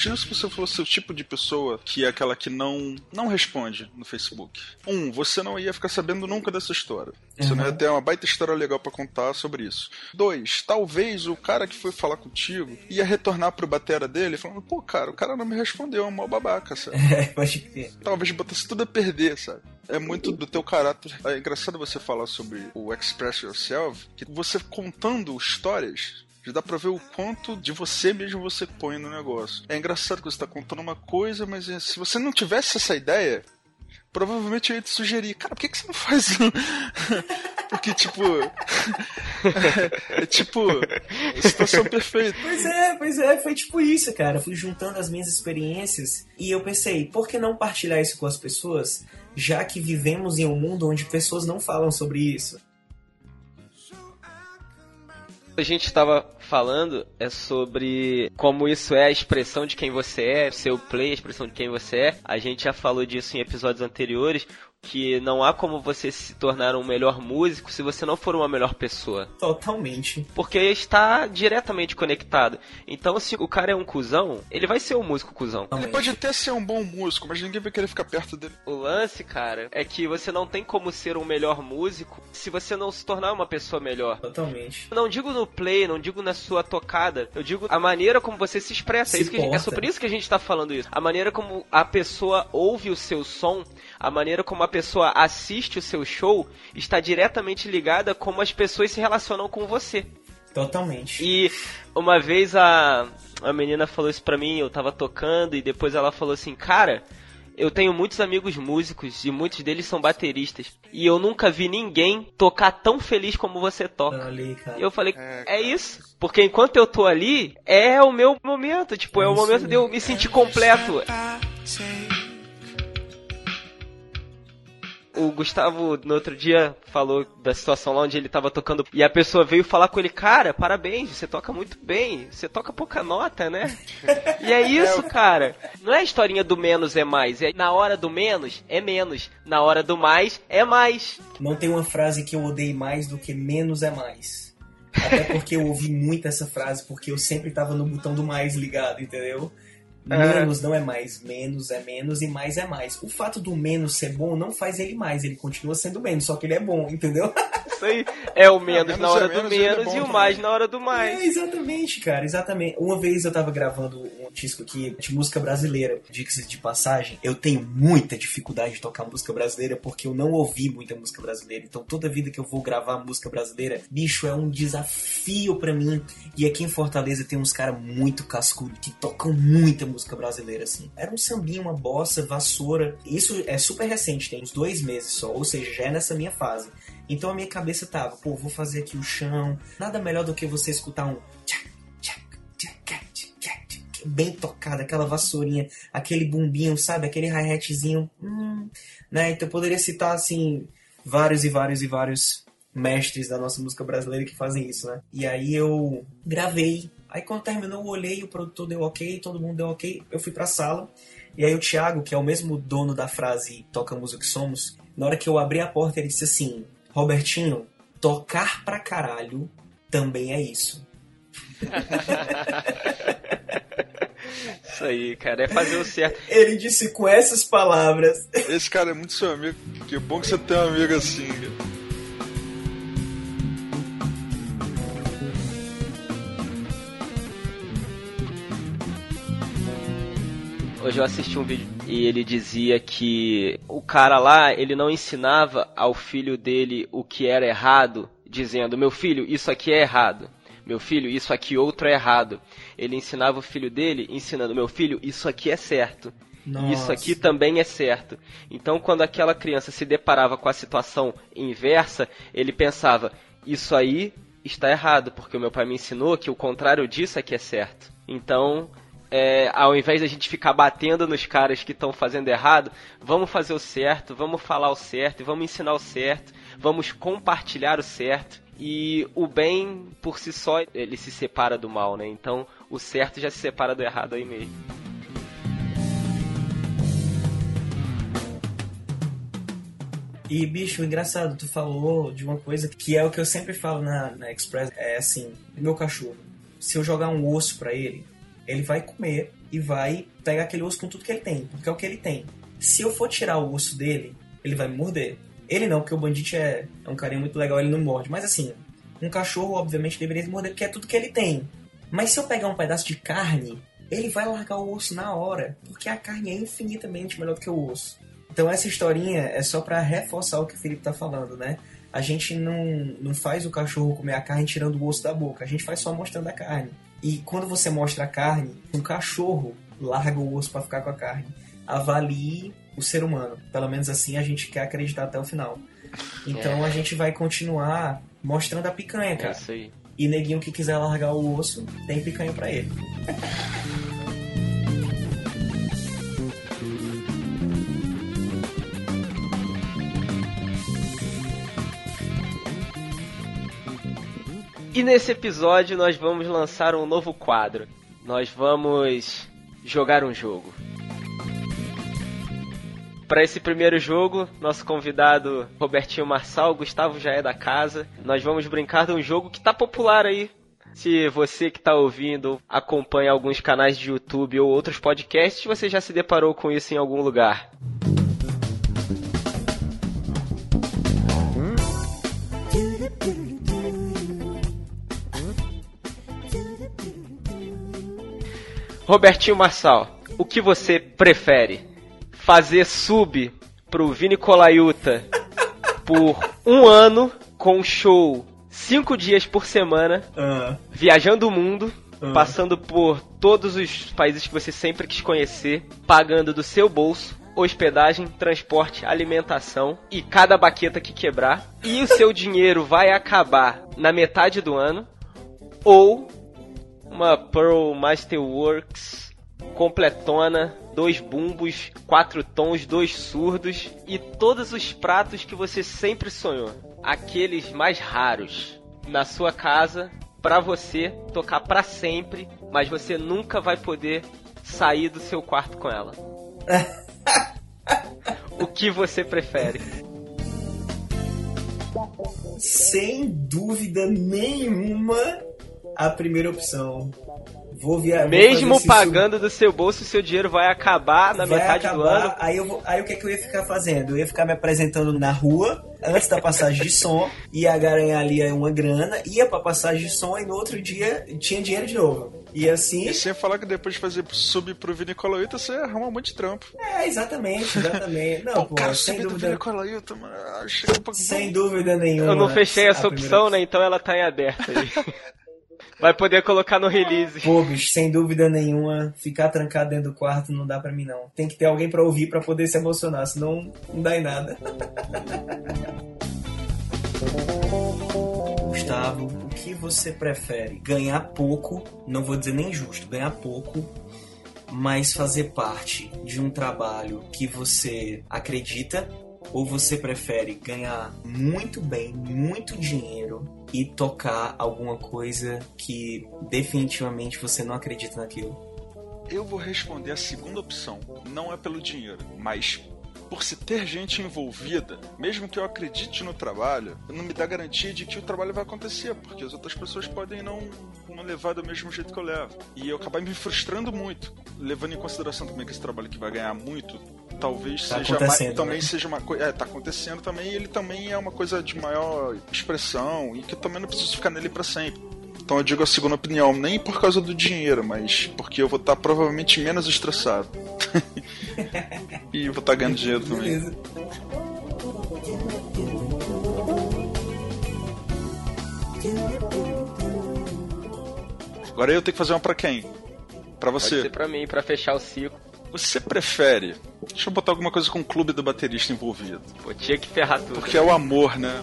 Imagina se você fosse o tipo de pessoa que é aquela que não, não responde no Facebook. Um, você não ia ficar sabendo nunca dessa história. Você não ia ter uma baita história legal pra contar sobre isso. Dois, talvez o cara que foi falar contigo ia retornar pro batera dele falando, pô, cara, o cara não me respondeu, é um mal babaca, sabe? [laughs] É. Talvez botasse tudo a perder, sabe? É muito do teu caráter. É engraçado você falar sobre o Express Yourself, que você contando histórias dá pra ver o quanto de você mesmo você põe no negócio. É engraçado que você tá contando uma coisa, mas é, se você não tivesse essa ideia, provavelmente eu ia te sugerir, cara, por que, que você não faz um... [laughs] Porque, tipo. é, [laughs] é tipo. Situação perfeita. Pois é, pois é, foi tipo isso, cara. Fui juntando as minhas experiências e eu pensei, por que não partilhar isso com as pessoas, já que vivemos em um mundo onde pessoas não falam sobre isso? A gente estava falando é sobre como isso é a expressão de quem você é, seu play, a expressão de quem você é. A gente já falou disso em episódios anteriores, que não há como você se tornar um melhor músico se você não for uma melhor pessoa. Totalmente. Porque está diretamente conectado. Então, se o cara é um cuzão, ele vai ser um músico cuzão. Ele pode até ser um bom músico, mas ninguém vai querer ficar perto dele. O lance, cara, é que você não tem como ser um melhor músico se você não se tornar uma pessoa melhor. Totalmente. Não digo no play, não digo na sua tocada, eu digo a maneira como você se expressa. Se é, isso que a gente- é sobre isso que a gente tá falando isso. A maneira como a pessoa ouve o seu som, a maneira como a pessoa assiste o seu show, está diretamente ligada como as pessoas se relacionam com você. Totalmente. E uma vez a, a menina falou isso pra mim, eu tava tocando, e depois ela falou assim, cara, eu tenho muitos amigos músicos e muitos deles são bateristas. E eu nunca vi ninguém tocar tão feliz como você toca. Ali, cara. E eu falei, É, é, isso. Porque enquanto eu tô ali, é o meu momento. Tipo, é, É o momento de eu me sentir completo. O Gustavo, no outro dia, falou da situação lá onde ele tava tocando. E a pessoa veio falar com ele, cara, parabéns, você toca muito bem. Você toca pouca nota, né? [laughs] E é isso, cara. Não é a historinha do menos é mais. É na hora do menos é menos. Na hora do mais é mais. Não tem uma frase que eu odeie mais do que menos é mais. Até porque eu ouvi muito essa frase, porque eu sempre tava no botão do mais ligado, entendeu? Menos não é mais, menos é menos e mais é mais. O fato do menos ser bom não faz ele mais, ele continua sendo menos, só que ele é bom, entendeu? Isso aí é o menos, menos na é hora do menos, é menos bom e o também. mais na hora do mais. É, exatamente, cara, exatamente. Uma vez eu tava gravando um disco aqui de música brasileira, diga-se de passagem. Eu tenho muita dificuldade de tocar música brasileira porque eu não ouvi muita música brasileira. Então toda vida que eu vou gravar música brasileira, bicho, é um desafio pra mim. E aqui em Fortaleza tem uns caras muito cascudos que tocam muita música brasileira, assim. Era um sambinha, uma bossa, vassoura. Isso é super recente, tem uns dois meses só, ou seja, já é nessa minha fase. Então a minha cabeça tava, pô, vou fazer aqui o chão. Nada melhor do que você escutar um bem tocado, aquela vassourinha, aquele bumbinho, sabe? Aquele hi-hatzinho. Hum, né? Então eu poderia citar assim vários e vários e vários mestres da nossa música brasileira que fazem isso, né? E aí eu gravei. Aí quando terminou, eu olhei, o produtor deu ok, todo mundo deu ok, eu fui pra sala. E aí o Thiago, que é o mesmo dono da frase Tocamos o que somos, na hora que eu abri a porta, ele disse assim: Robertinho, tocar pra caralho também é isso. Isso aí, cara, é fazer o certo. Ele disse com essas palavras. Esse cara é muito seu amigo. Que bom que você tem um amigo assim. Hoje eu assisti um vídeo e ele dizia que o cara lá, ele não ensinava ao filho dele o que era errado, dizendo: "Meu filho, isso aqui é errado. Meu filho, isso aqui outro é errado". Ele ensinava o filho dele ensinando: "Meu filho, isso aqui é certo". Nossa. Isso aqui também é certo. Então, quando aquela criança se deparava com a situação inversa, ele pensava: Isso aí está errado, porque o meu pai me ensinou que o contrário disso é que é certo. Então, é, ao invés da gente ficar batendo nos caras que estão fazendo errado, vamos fazer o certo, vamos falar o certo, vamos ensinar o certo, vamos compartilhar o certo. E o bem, por si só, ele se separa do mal, né? Então, o certo já se separa do errado aí mesmo. E, bicho, engraçado, tu falou de uma coisa que é o que eu sempre falo na, na Express, é assim, meu cachorro, se eu jogar um osso pra ele, ele vai comer e vai pegar aquele osso com tudo que ele tem, porque é o que ele tem. Se eu for tirar o osso dele, ele vai me morder. Ele não, porque o Bandit é, é um carinha muito legal, ele não morde. Mas assim, um cachorro obviamente deveria morder porque é tudo que ele tem. Mas se eu pegar um pedaço de carne, ele vai largar o osso na hora, porque a carne é infinitamente melhor do que o osso. Então essa historinha é só pra reforçar o que o Felipe tá falando, né? A gente não, não faz o cachorro comer a carne tirando o osso da boca, a gente faz só mostrando a carne. E quando você mostra a carne, um cachorro larga o osso pra ficar com a carne. Avalie o ser humano. Pelo menos assim a gente quer acreditar até o final. Então a gente vai continuar mostrando a picanha, É cara. isso aí. E neguinho que quiser largar o osso, tem picanha pra ele. [laughs] E nesse episódio nós vamos lançar um novo quadro. Nós vamos jogar um jogo. Para esse primeiro jogo, nosso convidado Robertinho Marçal, Gustavo já é da casa. Nós vamos brincar de um jogo que tá popular aí. Se você que está ouvindo acompanha alguns canais de YouTube ou outros podcasts, você já se deparou com isso em algum lugar. Robertinho Marçal, o que você prefere? Fazer sub pro Vini Colaiuta por um ano com show cinco dias por semana, Ah, viajando o mundo, Ah. passando por todos os países que você sempre quis conhecer, pagando do seu bolso hospedagem, transporte, alimentação e cada baqueta que quebrar, e o seu dinheiro vai acabar na metade do ano, ou uma Pearl Masterworks completona, dois bumbos, quatro tons, dois surdos e todos os pratos que você sempre sonhou, aqueles mais raros, na sua casa pra você tocar pra sempre, mas você nunca vai poder sair do seu quarto com ela. [laughs] o que você prefere? sem dúvida nenhuma, a primeira opção. Vou via vou Mesmo esse pagando do seu bolso, seu dinheiro vai acabar na vai metade do acabar, ano. Aí, eu vou- aí o que, é que eu ia ficar fazendo? Eu ia ficar me apresentando na rua, antes da passagem de som, [laughs] ia garanhar ali uma grana, ia pra passagem de som e no outro dia tinha dinheiro de novo. E assim. E sem falar que depois de fazer sub pro Vini Colaiuta, você arruma um monte de trampo. É, exatamente, exatamente. [laughs] Não, pô, cara, sem subir do dúvida. Mano. Chega um Sem dúvida nenhuma. Eu não fechei essa primeira opção, né? Então ela tá em aberto aí. [laughs] Vai poder colocar no release. Pô, bicho, sem dúvida nenhuma, ficar trancado dentro do quarto não dá pra mim, não. Tem que ter alguém pra ouvir pra poder se emocionar, senão não dá em nada. [laughs] Gustavo, o que você prefere? Ganhar pouco, não vou dizer nem justo, ganhar pouco, mas fazer parte de um trabalho que você acredita? Ou você prefere ganhar muito bem, muito dinheiro e tocar alguma coisa que definitivamente você não acredita naquilo? Eu vou responder a segunda opção. Não é pelo dinheiro, mas por se ter gente envolvida, mesmo que eu acredite no trabalho, não me dá garantia de que o trabalho vai acontecer, porque as outras pessoas podem não, não levar do mesmo jeito que eu levo. E eu acabar me frustrando muito, levando em consideração também que esse trabalho que vai ganhar muito, talvez Tá seja mais, também né? seja uma coisa. É, tá acontecendo também, e ele também é uma coisa de maior expressão, e que eu também não preciso ficar nele pra sempre. Então eu digo a segunda opinião, nem por causa do dinheiro, mas porque eu vou estar provavelmente menos estressado. [laughs] e vou estar ganhando dinheiro também. Beleza. Agora eu tenho que fazer uma pra quem? Pra Pode você. ser pra mim, pra fechar o ciclo. Você prefere. Deixa eu botar alguma coisa com o clube do baterista envolvido. Pô, tinha que ferrar tudo. Porque é o amor, né?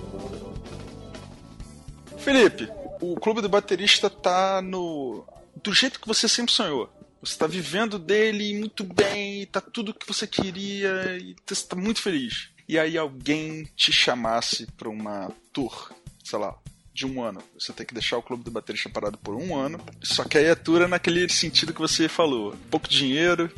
Felipe, o clube do baterista tá no. do jeito que você sempre sonhou. Você tá vivendo dele muito bem, tá tudo que você queria e você tá muito feliz. E aí alguém te chamasse pra uma tour, sei lá, de um ano. Você tem que deixar o clube do baterista parado por um ano. Só que aí é tour é naquele sentido que você falou. Pouco dinheiro.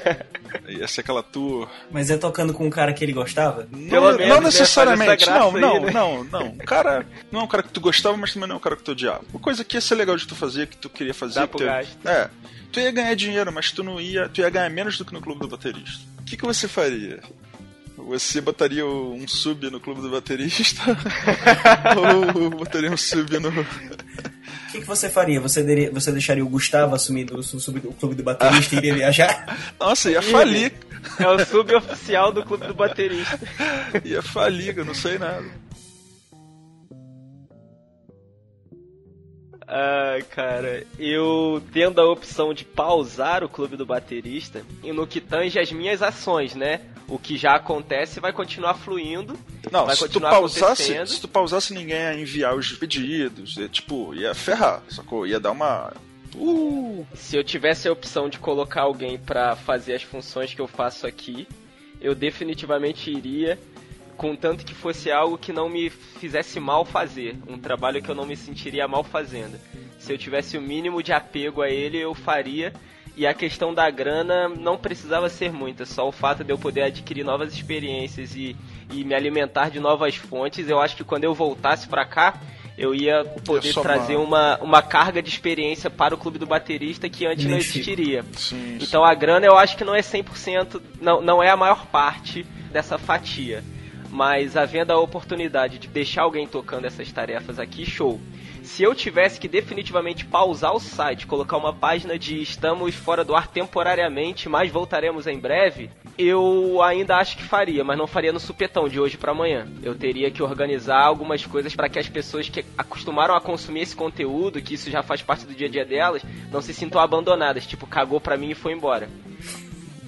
[laughs] Ia ser aquela tour Mas é tocando com um cara que ele gostava? Pelo não, menos, não né, necessariamente, faz essa não, não, aí, né? não, não. O cara não é um cara que tu gostava, mas também não é um cara que tu odiava. Uma coisa que ia ser legal de tu fazer, que tu queria fazer. Dá que pro. É. Tu ia ganhar dinheiro, mas tu não ia. Tu ia ganhar menos do que no clube do baterista. O que, que você faria? Você botaria um sub no clube do baterista? [laughs] Ou botaria um sub no. O que, que você faria? Você, deria- você deixaria o Gustavo assumir do, sub do clube do baterista e iria viajar? [laughs] Nossa, ia falir. É o suboficial do clube do baterista. Ia falir, eu não sei nada. Ai, cara, eu tendo a opção de pausar o clube do baterista e no que tange as minhas ações, né? O que já acontece vai continuar fluindo. Não, vai se tu continuar pausasse, acontecendo. se tu pausasse ninguém ia enviar os pedidos, ia, tipo, ia ferrar, sacou? Ia dar uma Uh, Se eu tivesse a opção de colocar alguém pra fazer as funções que eu faço aqui, eu definitivamente iria, contanto que fosse algo que não me fizesse mal fazer, um trabalho que eu não me sentiria mal fazendo. Se eu tivesse o mínimo de apego a ele, eu faria. E a questão da grana não precisava ser muita, só o fato de eu poder adquirir novas experiências e, e me alimentar de novas fontes, eu acho que quando eu voltasse pra cá, eu ia poder somar. trazer uma, uma carga de experiência para o clube do baterista que antes não existiria. sim, Então a grana eu acho que não é 100%, não, não é a maior parte dessa fatia. Mas havendo a oportunidade de deixar alguém tocando essas tarefas aqui, show. Se eu tivesse que definitivamente pausar o site, colocar uma página de estamos fora do ar temporariamente, mas voltaremos em breve, eu ainda acho que faria, mas não faria no supetão de hoje pra amanhã. Eu teria que organizar algumas coisas para que as pessoas que acostumaram a consumir esse conteúdo, que isso já faz parte do dia a dia delas, não se sintam abandonadas, tipo, cagou pra mim e foi embora.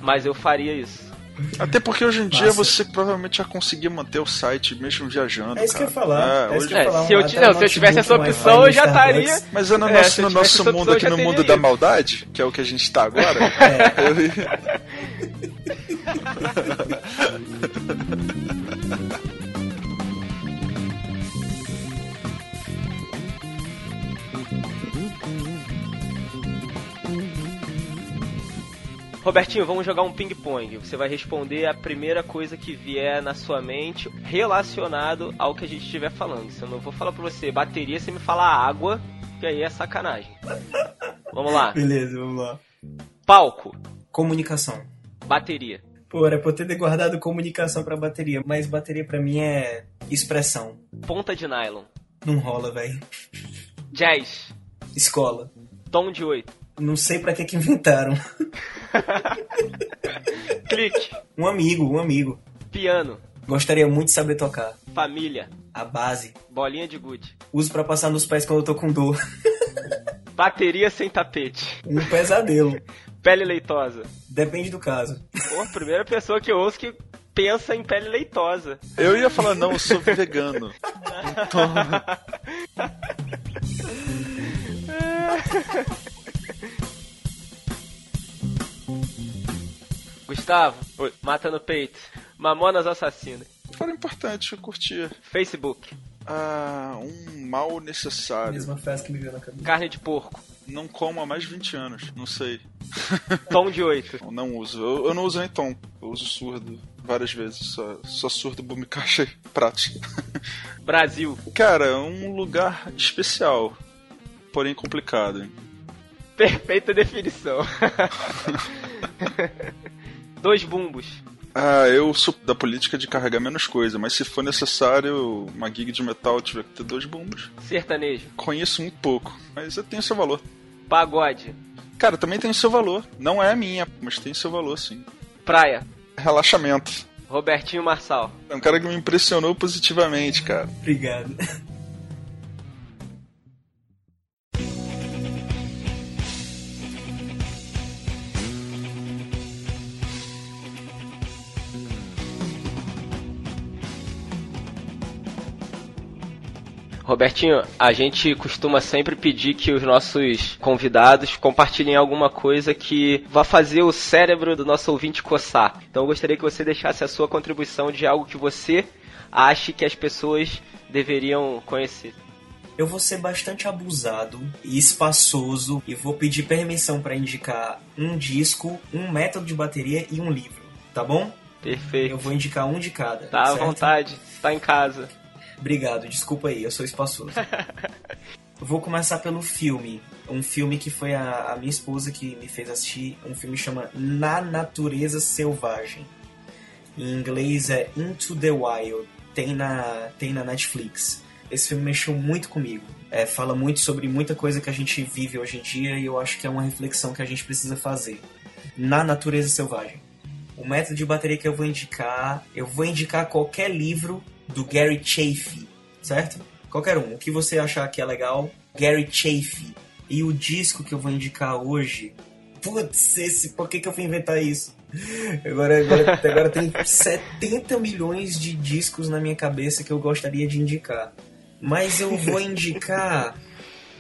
Mas eu faria isso. Até porque hoje em dia Massa. você provavelmente já conseguia manter o site mesmo viajando. É isso que eu ia cara. falar. É, É hoje- eu É, falar. se eu não, se eu tivesse essa opção, eu já Starbucks. estaria. Mas é no É, nosso, eu no nosso mundo opção, eu aqui, no mundo da maldade, que é o que a gente tá agora. [laughs] [laughs] [laughs] Robertinho, vamos jogar um ping-pong. Você vai responder a primeira coisa que vier na sua mente relacionado ao que a gente estiver falando. Se eu não vou falar pra você bateria, você me fala água, que aí é sacanagem. Vamos lá. Beleza, vamos lá. Palco, Comunicação. bateria, Pô, era pra eu ter guardado comunicação pra bateria, mas bateria pra mim é expressão. ponta de nylon, Não rola, velho. jazz, Escola. tom de 8, Não sei pra que que inventaram. [laughs] [laughs] clique, Um amigo, um amigo. piano, Gostaria muito de saber tocar. família, A base. bolinha de gude, Uso pra passar nos pés quando eu tô com dor. [laughs] bateria sem tapete, Um pesadelo. pele leitosa. Depende do caso. Pô, a primeira pessoa que eu ouço que pensa em pele leitosa. Eu ia falar, não, eu sou vegano. [laughs] Gustavo, Oi. mata no peito. Mamonas assassinas. Fora importante, eu curtia. Facebook. Ah, um mal necessário. Mesma frase que me veio na cabeça. Carne de porco. Não como há mais de 20 anos, não sei. [laughs] Tom de 8. Eu não uso. Eu, eu não uso nem tom, eu uso surdo. várias vezes. Só, só surdo, Bumicaixa e Prate. [laughs] Brasil. Cara, um lugar especial, porém complicado. Perfeita definição. [laughs] Dois bumbos. Ah, eu sou da política de carregar menos coisa, mas se for necessário uma gig de metal tiver que ter dois bumbos, Sertanejo. conheço muito pouco, mas eu tenho seu valor. Pagode. Cara, também tem seu valor. Não é a minha, mas tem seu valor, sim. Praia. Relaxamento. Robertinho Marçal. É um cara que me impressionou positivamente, cara. Obrigado. Robertinho, a gente costuma sempre pedir que os nossos convidados compartilhem alguma coisa que vá fazer o cérebro do nosso ouvinte coçar. Então eu gostaria que você deixasse a sua contribuição de algo que você ache que as pessoas deveriam conhecer. Eu vou ser bastante abusado e espaçoso e vou pedir permissão para indicar um disco, um método de bateria e um livro, tá bom? Perfeito. Eu vou indicar um de cada. Tá à certo? vontade, tá em casa. Obrigado, desculpa aí, eu sou espaçoso. [laughs] Vou começar pelo filme. Um filme que foi a, a minha esposa que me fez assistir. Um filme chama Na Natureza Selvagem. Em inglês é Into the Wild. Tem na, tem na Netflix. Esse filme mexeu muito comigo. É, fala muito sobre muita coisa que a gente vive hoje em dia e eu acho que é uma reflexão que a gente precisa fazer. Na Natureza Selvagem. O método de bateria que eu vou indicar, eu vou indicar qualquer livro do Gary Chaffee, certo? Qualquer um, o que você achar que é legal, Gary Chaffee. E o disco que eu vou indicar hoje, putz, esse, por que, que eu fui inventar isso? Agora, agora, agora tem 70 milhões de discos na minha cabeça que eu gostaria de indicar. Mas eu vou indicar.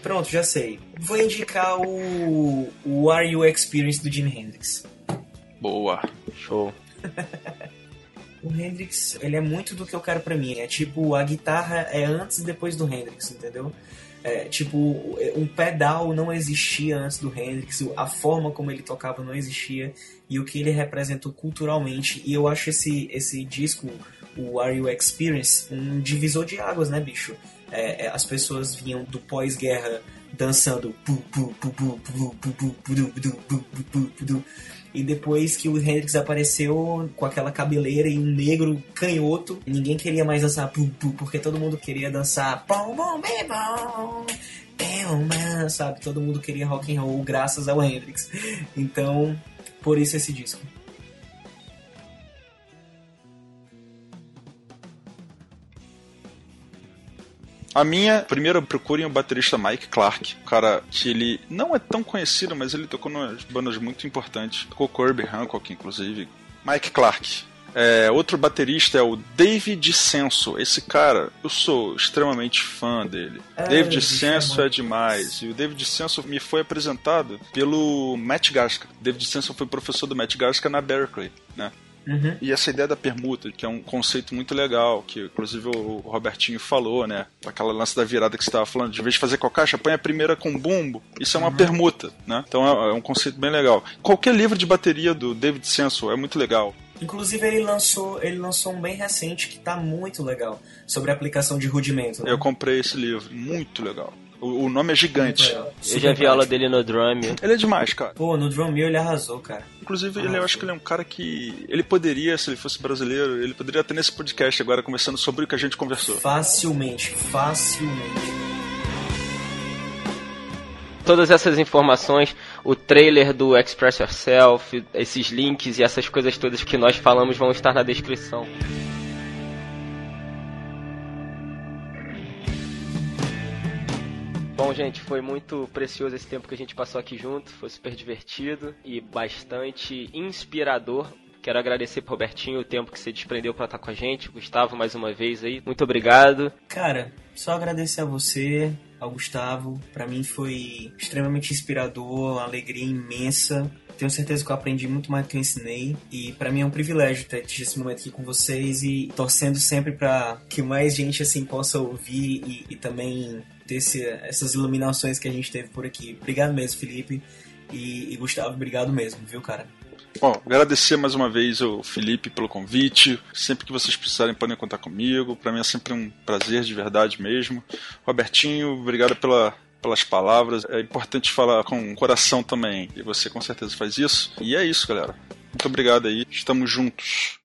Pronto, já sei. Vou indicar o, o Are You Experience do Jimi Hendrix. Boa. Show. [laughs] O Hendrix, ele é muito do que eu quero pra mim. É tipo, a guitarra é antes e depois do Hendrix, entendeu? É, tipo, um pedal não existia antes do Hendrix, a forma como ele tocava não existia e o que ele representou culturalmente. E eu acho esse, esse disco, o Are You Experience, um divisor de águas, né, bicho? É, é, as pessoas vinham do pós-guerra dançando e depois que o Hendrix apareceu com aquela cabeleira e um negro canhoto, ninguém queria mais dançar pum, pum, porque todo mundo queria dançar bom bom bem bom. Sabe? Todo mundo queria rock and roll graças ao Hendrix. Então, por isso esse disco. A minha, primeiro procurem o baterista Mike Clark, um cara que ele não é tão conhecido, mas ele tocou nas bandas muito importantes. Tocou Kirby Hancock, inclusive. Mike Clark. É, outro baterista é o David Senso. Esse cara, eu sou extremamente fã dele. É, David Senso é demais. E o David Senso me foi apresentado pelo Matt Garska. David Senso foi professor do Matt Garska na Berkeley, né? Uhum. E essa ideia da permuta, que é um conceito muito legal, que inclusive o Robertinho falou, né? Aquela lance da virada que você estava falando, de vez de fazer com a caixa, põe a primeira com bumbo. Isso é uma permuta, né? Então é, é um conceito bem legal. Qualquer livro de bateria do David Senso é muito legal. Inclusive ele lançou, ele lançou um bem recente que tá muito legal sobre a aplicação de rudimento. Né? Eu comprei esse livro, muito legal. O, o nome é gigante. Eu Super já vi aula dele no drum. Ele é demais, cara. Pô, no Drum Mill ele arrasou, cara. Inclusive, ele, eu acho que ele é um cara que. Ele poderia, se ele fosse brasileiro, ele poderia ter nesse podcast agora, conversando sobre o que a gente conversou. Facilmente, facilmente. Todas essas informações, o trailer do Express Yourself, esses links e essas coisas todas que nós falamos vão estar na descrição. Bom, gente, foi muito precioso esse tempo que a gente passou aqui junto, foi super divertido e bastante inspirador. Quero agradecer pro Robertinho o tempo que você desprendeu para estar com a gente. Gustavo, mais uma vez aí, muito obrigado. Cara, só agradecer a você, ao Gustavo. Pra mim foi extremamente inspirador, uma alegria imensa. Tenho certeza que eu aprendi muito mais do que eu ensinei. E pra mim é um privilégio ter tido esse momento aqui com vocês e torcendo sempre pra que mais gente assim possa ouvir e, e também ter essas iluminações que a gente teve por aqui. Obrigado mesmo, Felipe. E, e Gustavo, obrigado mesmo, viu, cara? Bom, agradecer mais uma vez ao Felipe pelo convite. Sempre que vocês precisarem, podem contar comigo. Para mim é sempre um prazer de verdade mesmo. Robertinho, obrigado pela, pelas palavras. É importante falar com o coração também. E você com certeza faz isso. E é isso, galera. Muito obrigado aí. Estamos juntos.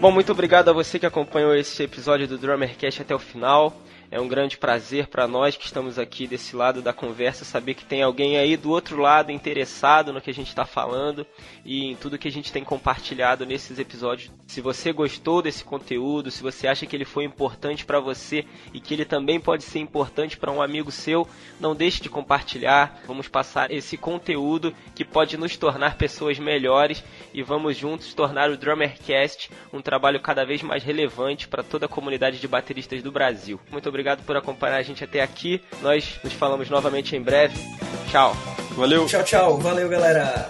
Bom, muito obrigado a você que acompanhou esse episódio do Drummercast até o final. É um grande prazer para nós que estamos aqui desse lado da conversa saber que tem alguém aí do outro lado interessado no que a gente está falando e em tudo que a gente tem compartilhado nesses episódios. Se você gostou desse conteúdo, se você acha que ele foi importante para você e que ele também pode ser importante para um amigo seu, não deixe de compartilhar. Vamos passar esse conteúdo que pode nos tornar pessoas melhores e vamos juntos tornar o Drummercast um trabalho cada vez mais relevante para toda a comunidade de bateristas do Brasil. Muito obrigado obrigado por acompanhar a gente até aqui. Nós nos falamos novamente em breve. Tchau. Valeu. Tchau, tchau. Valeu, galera.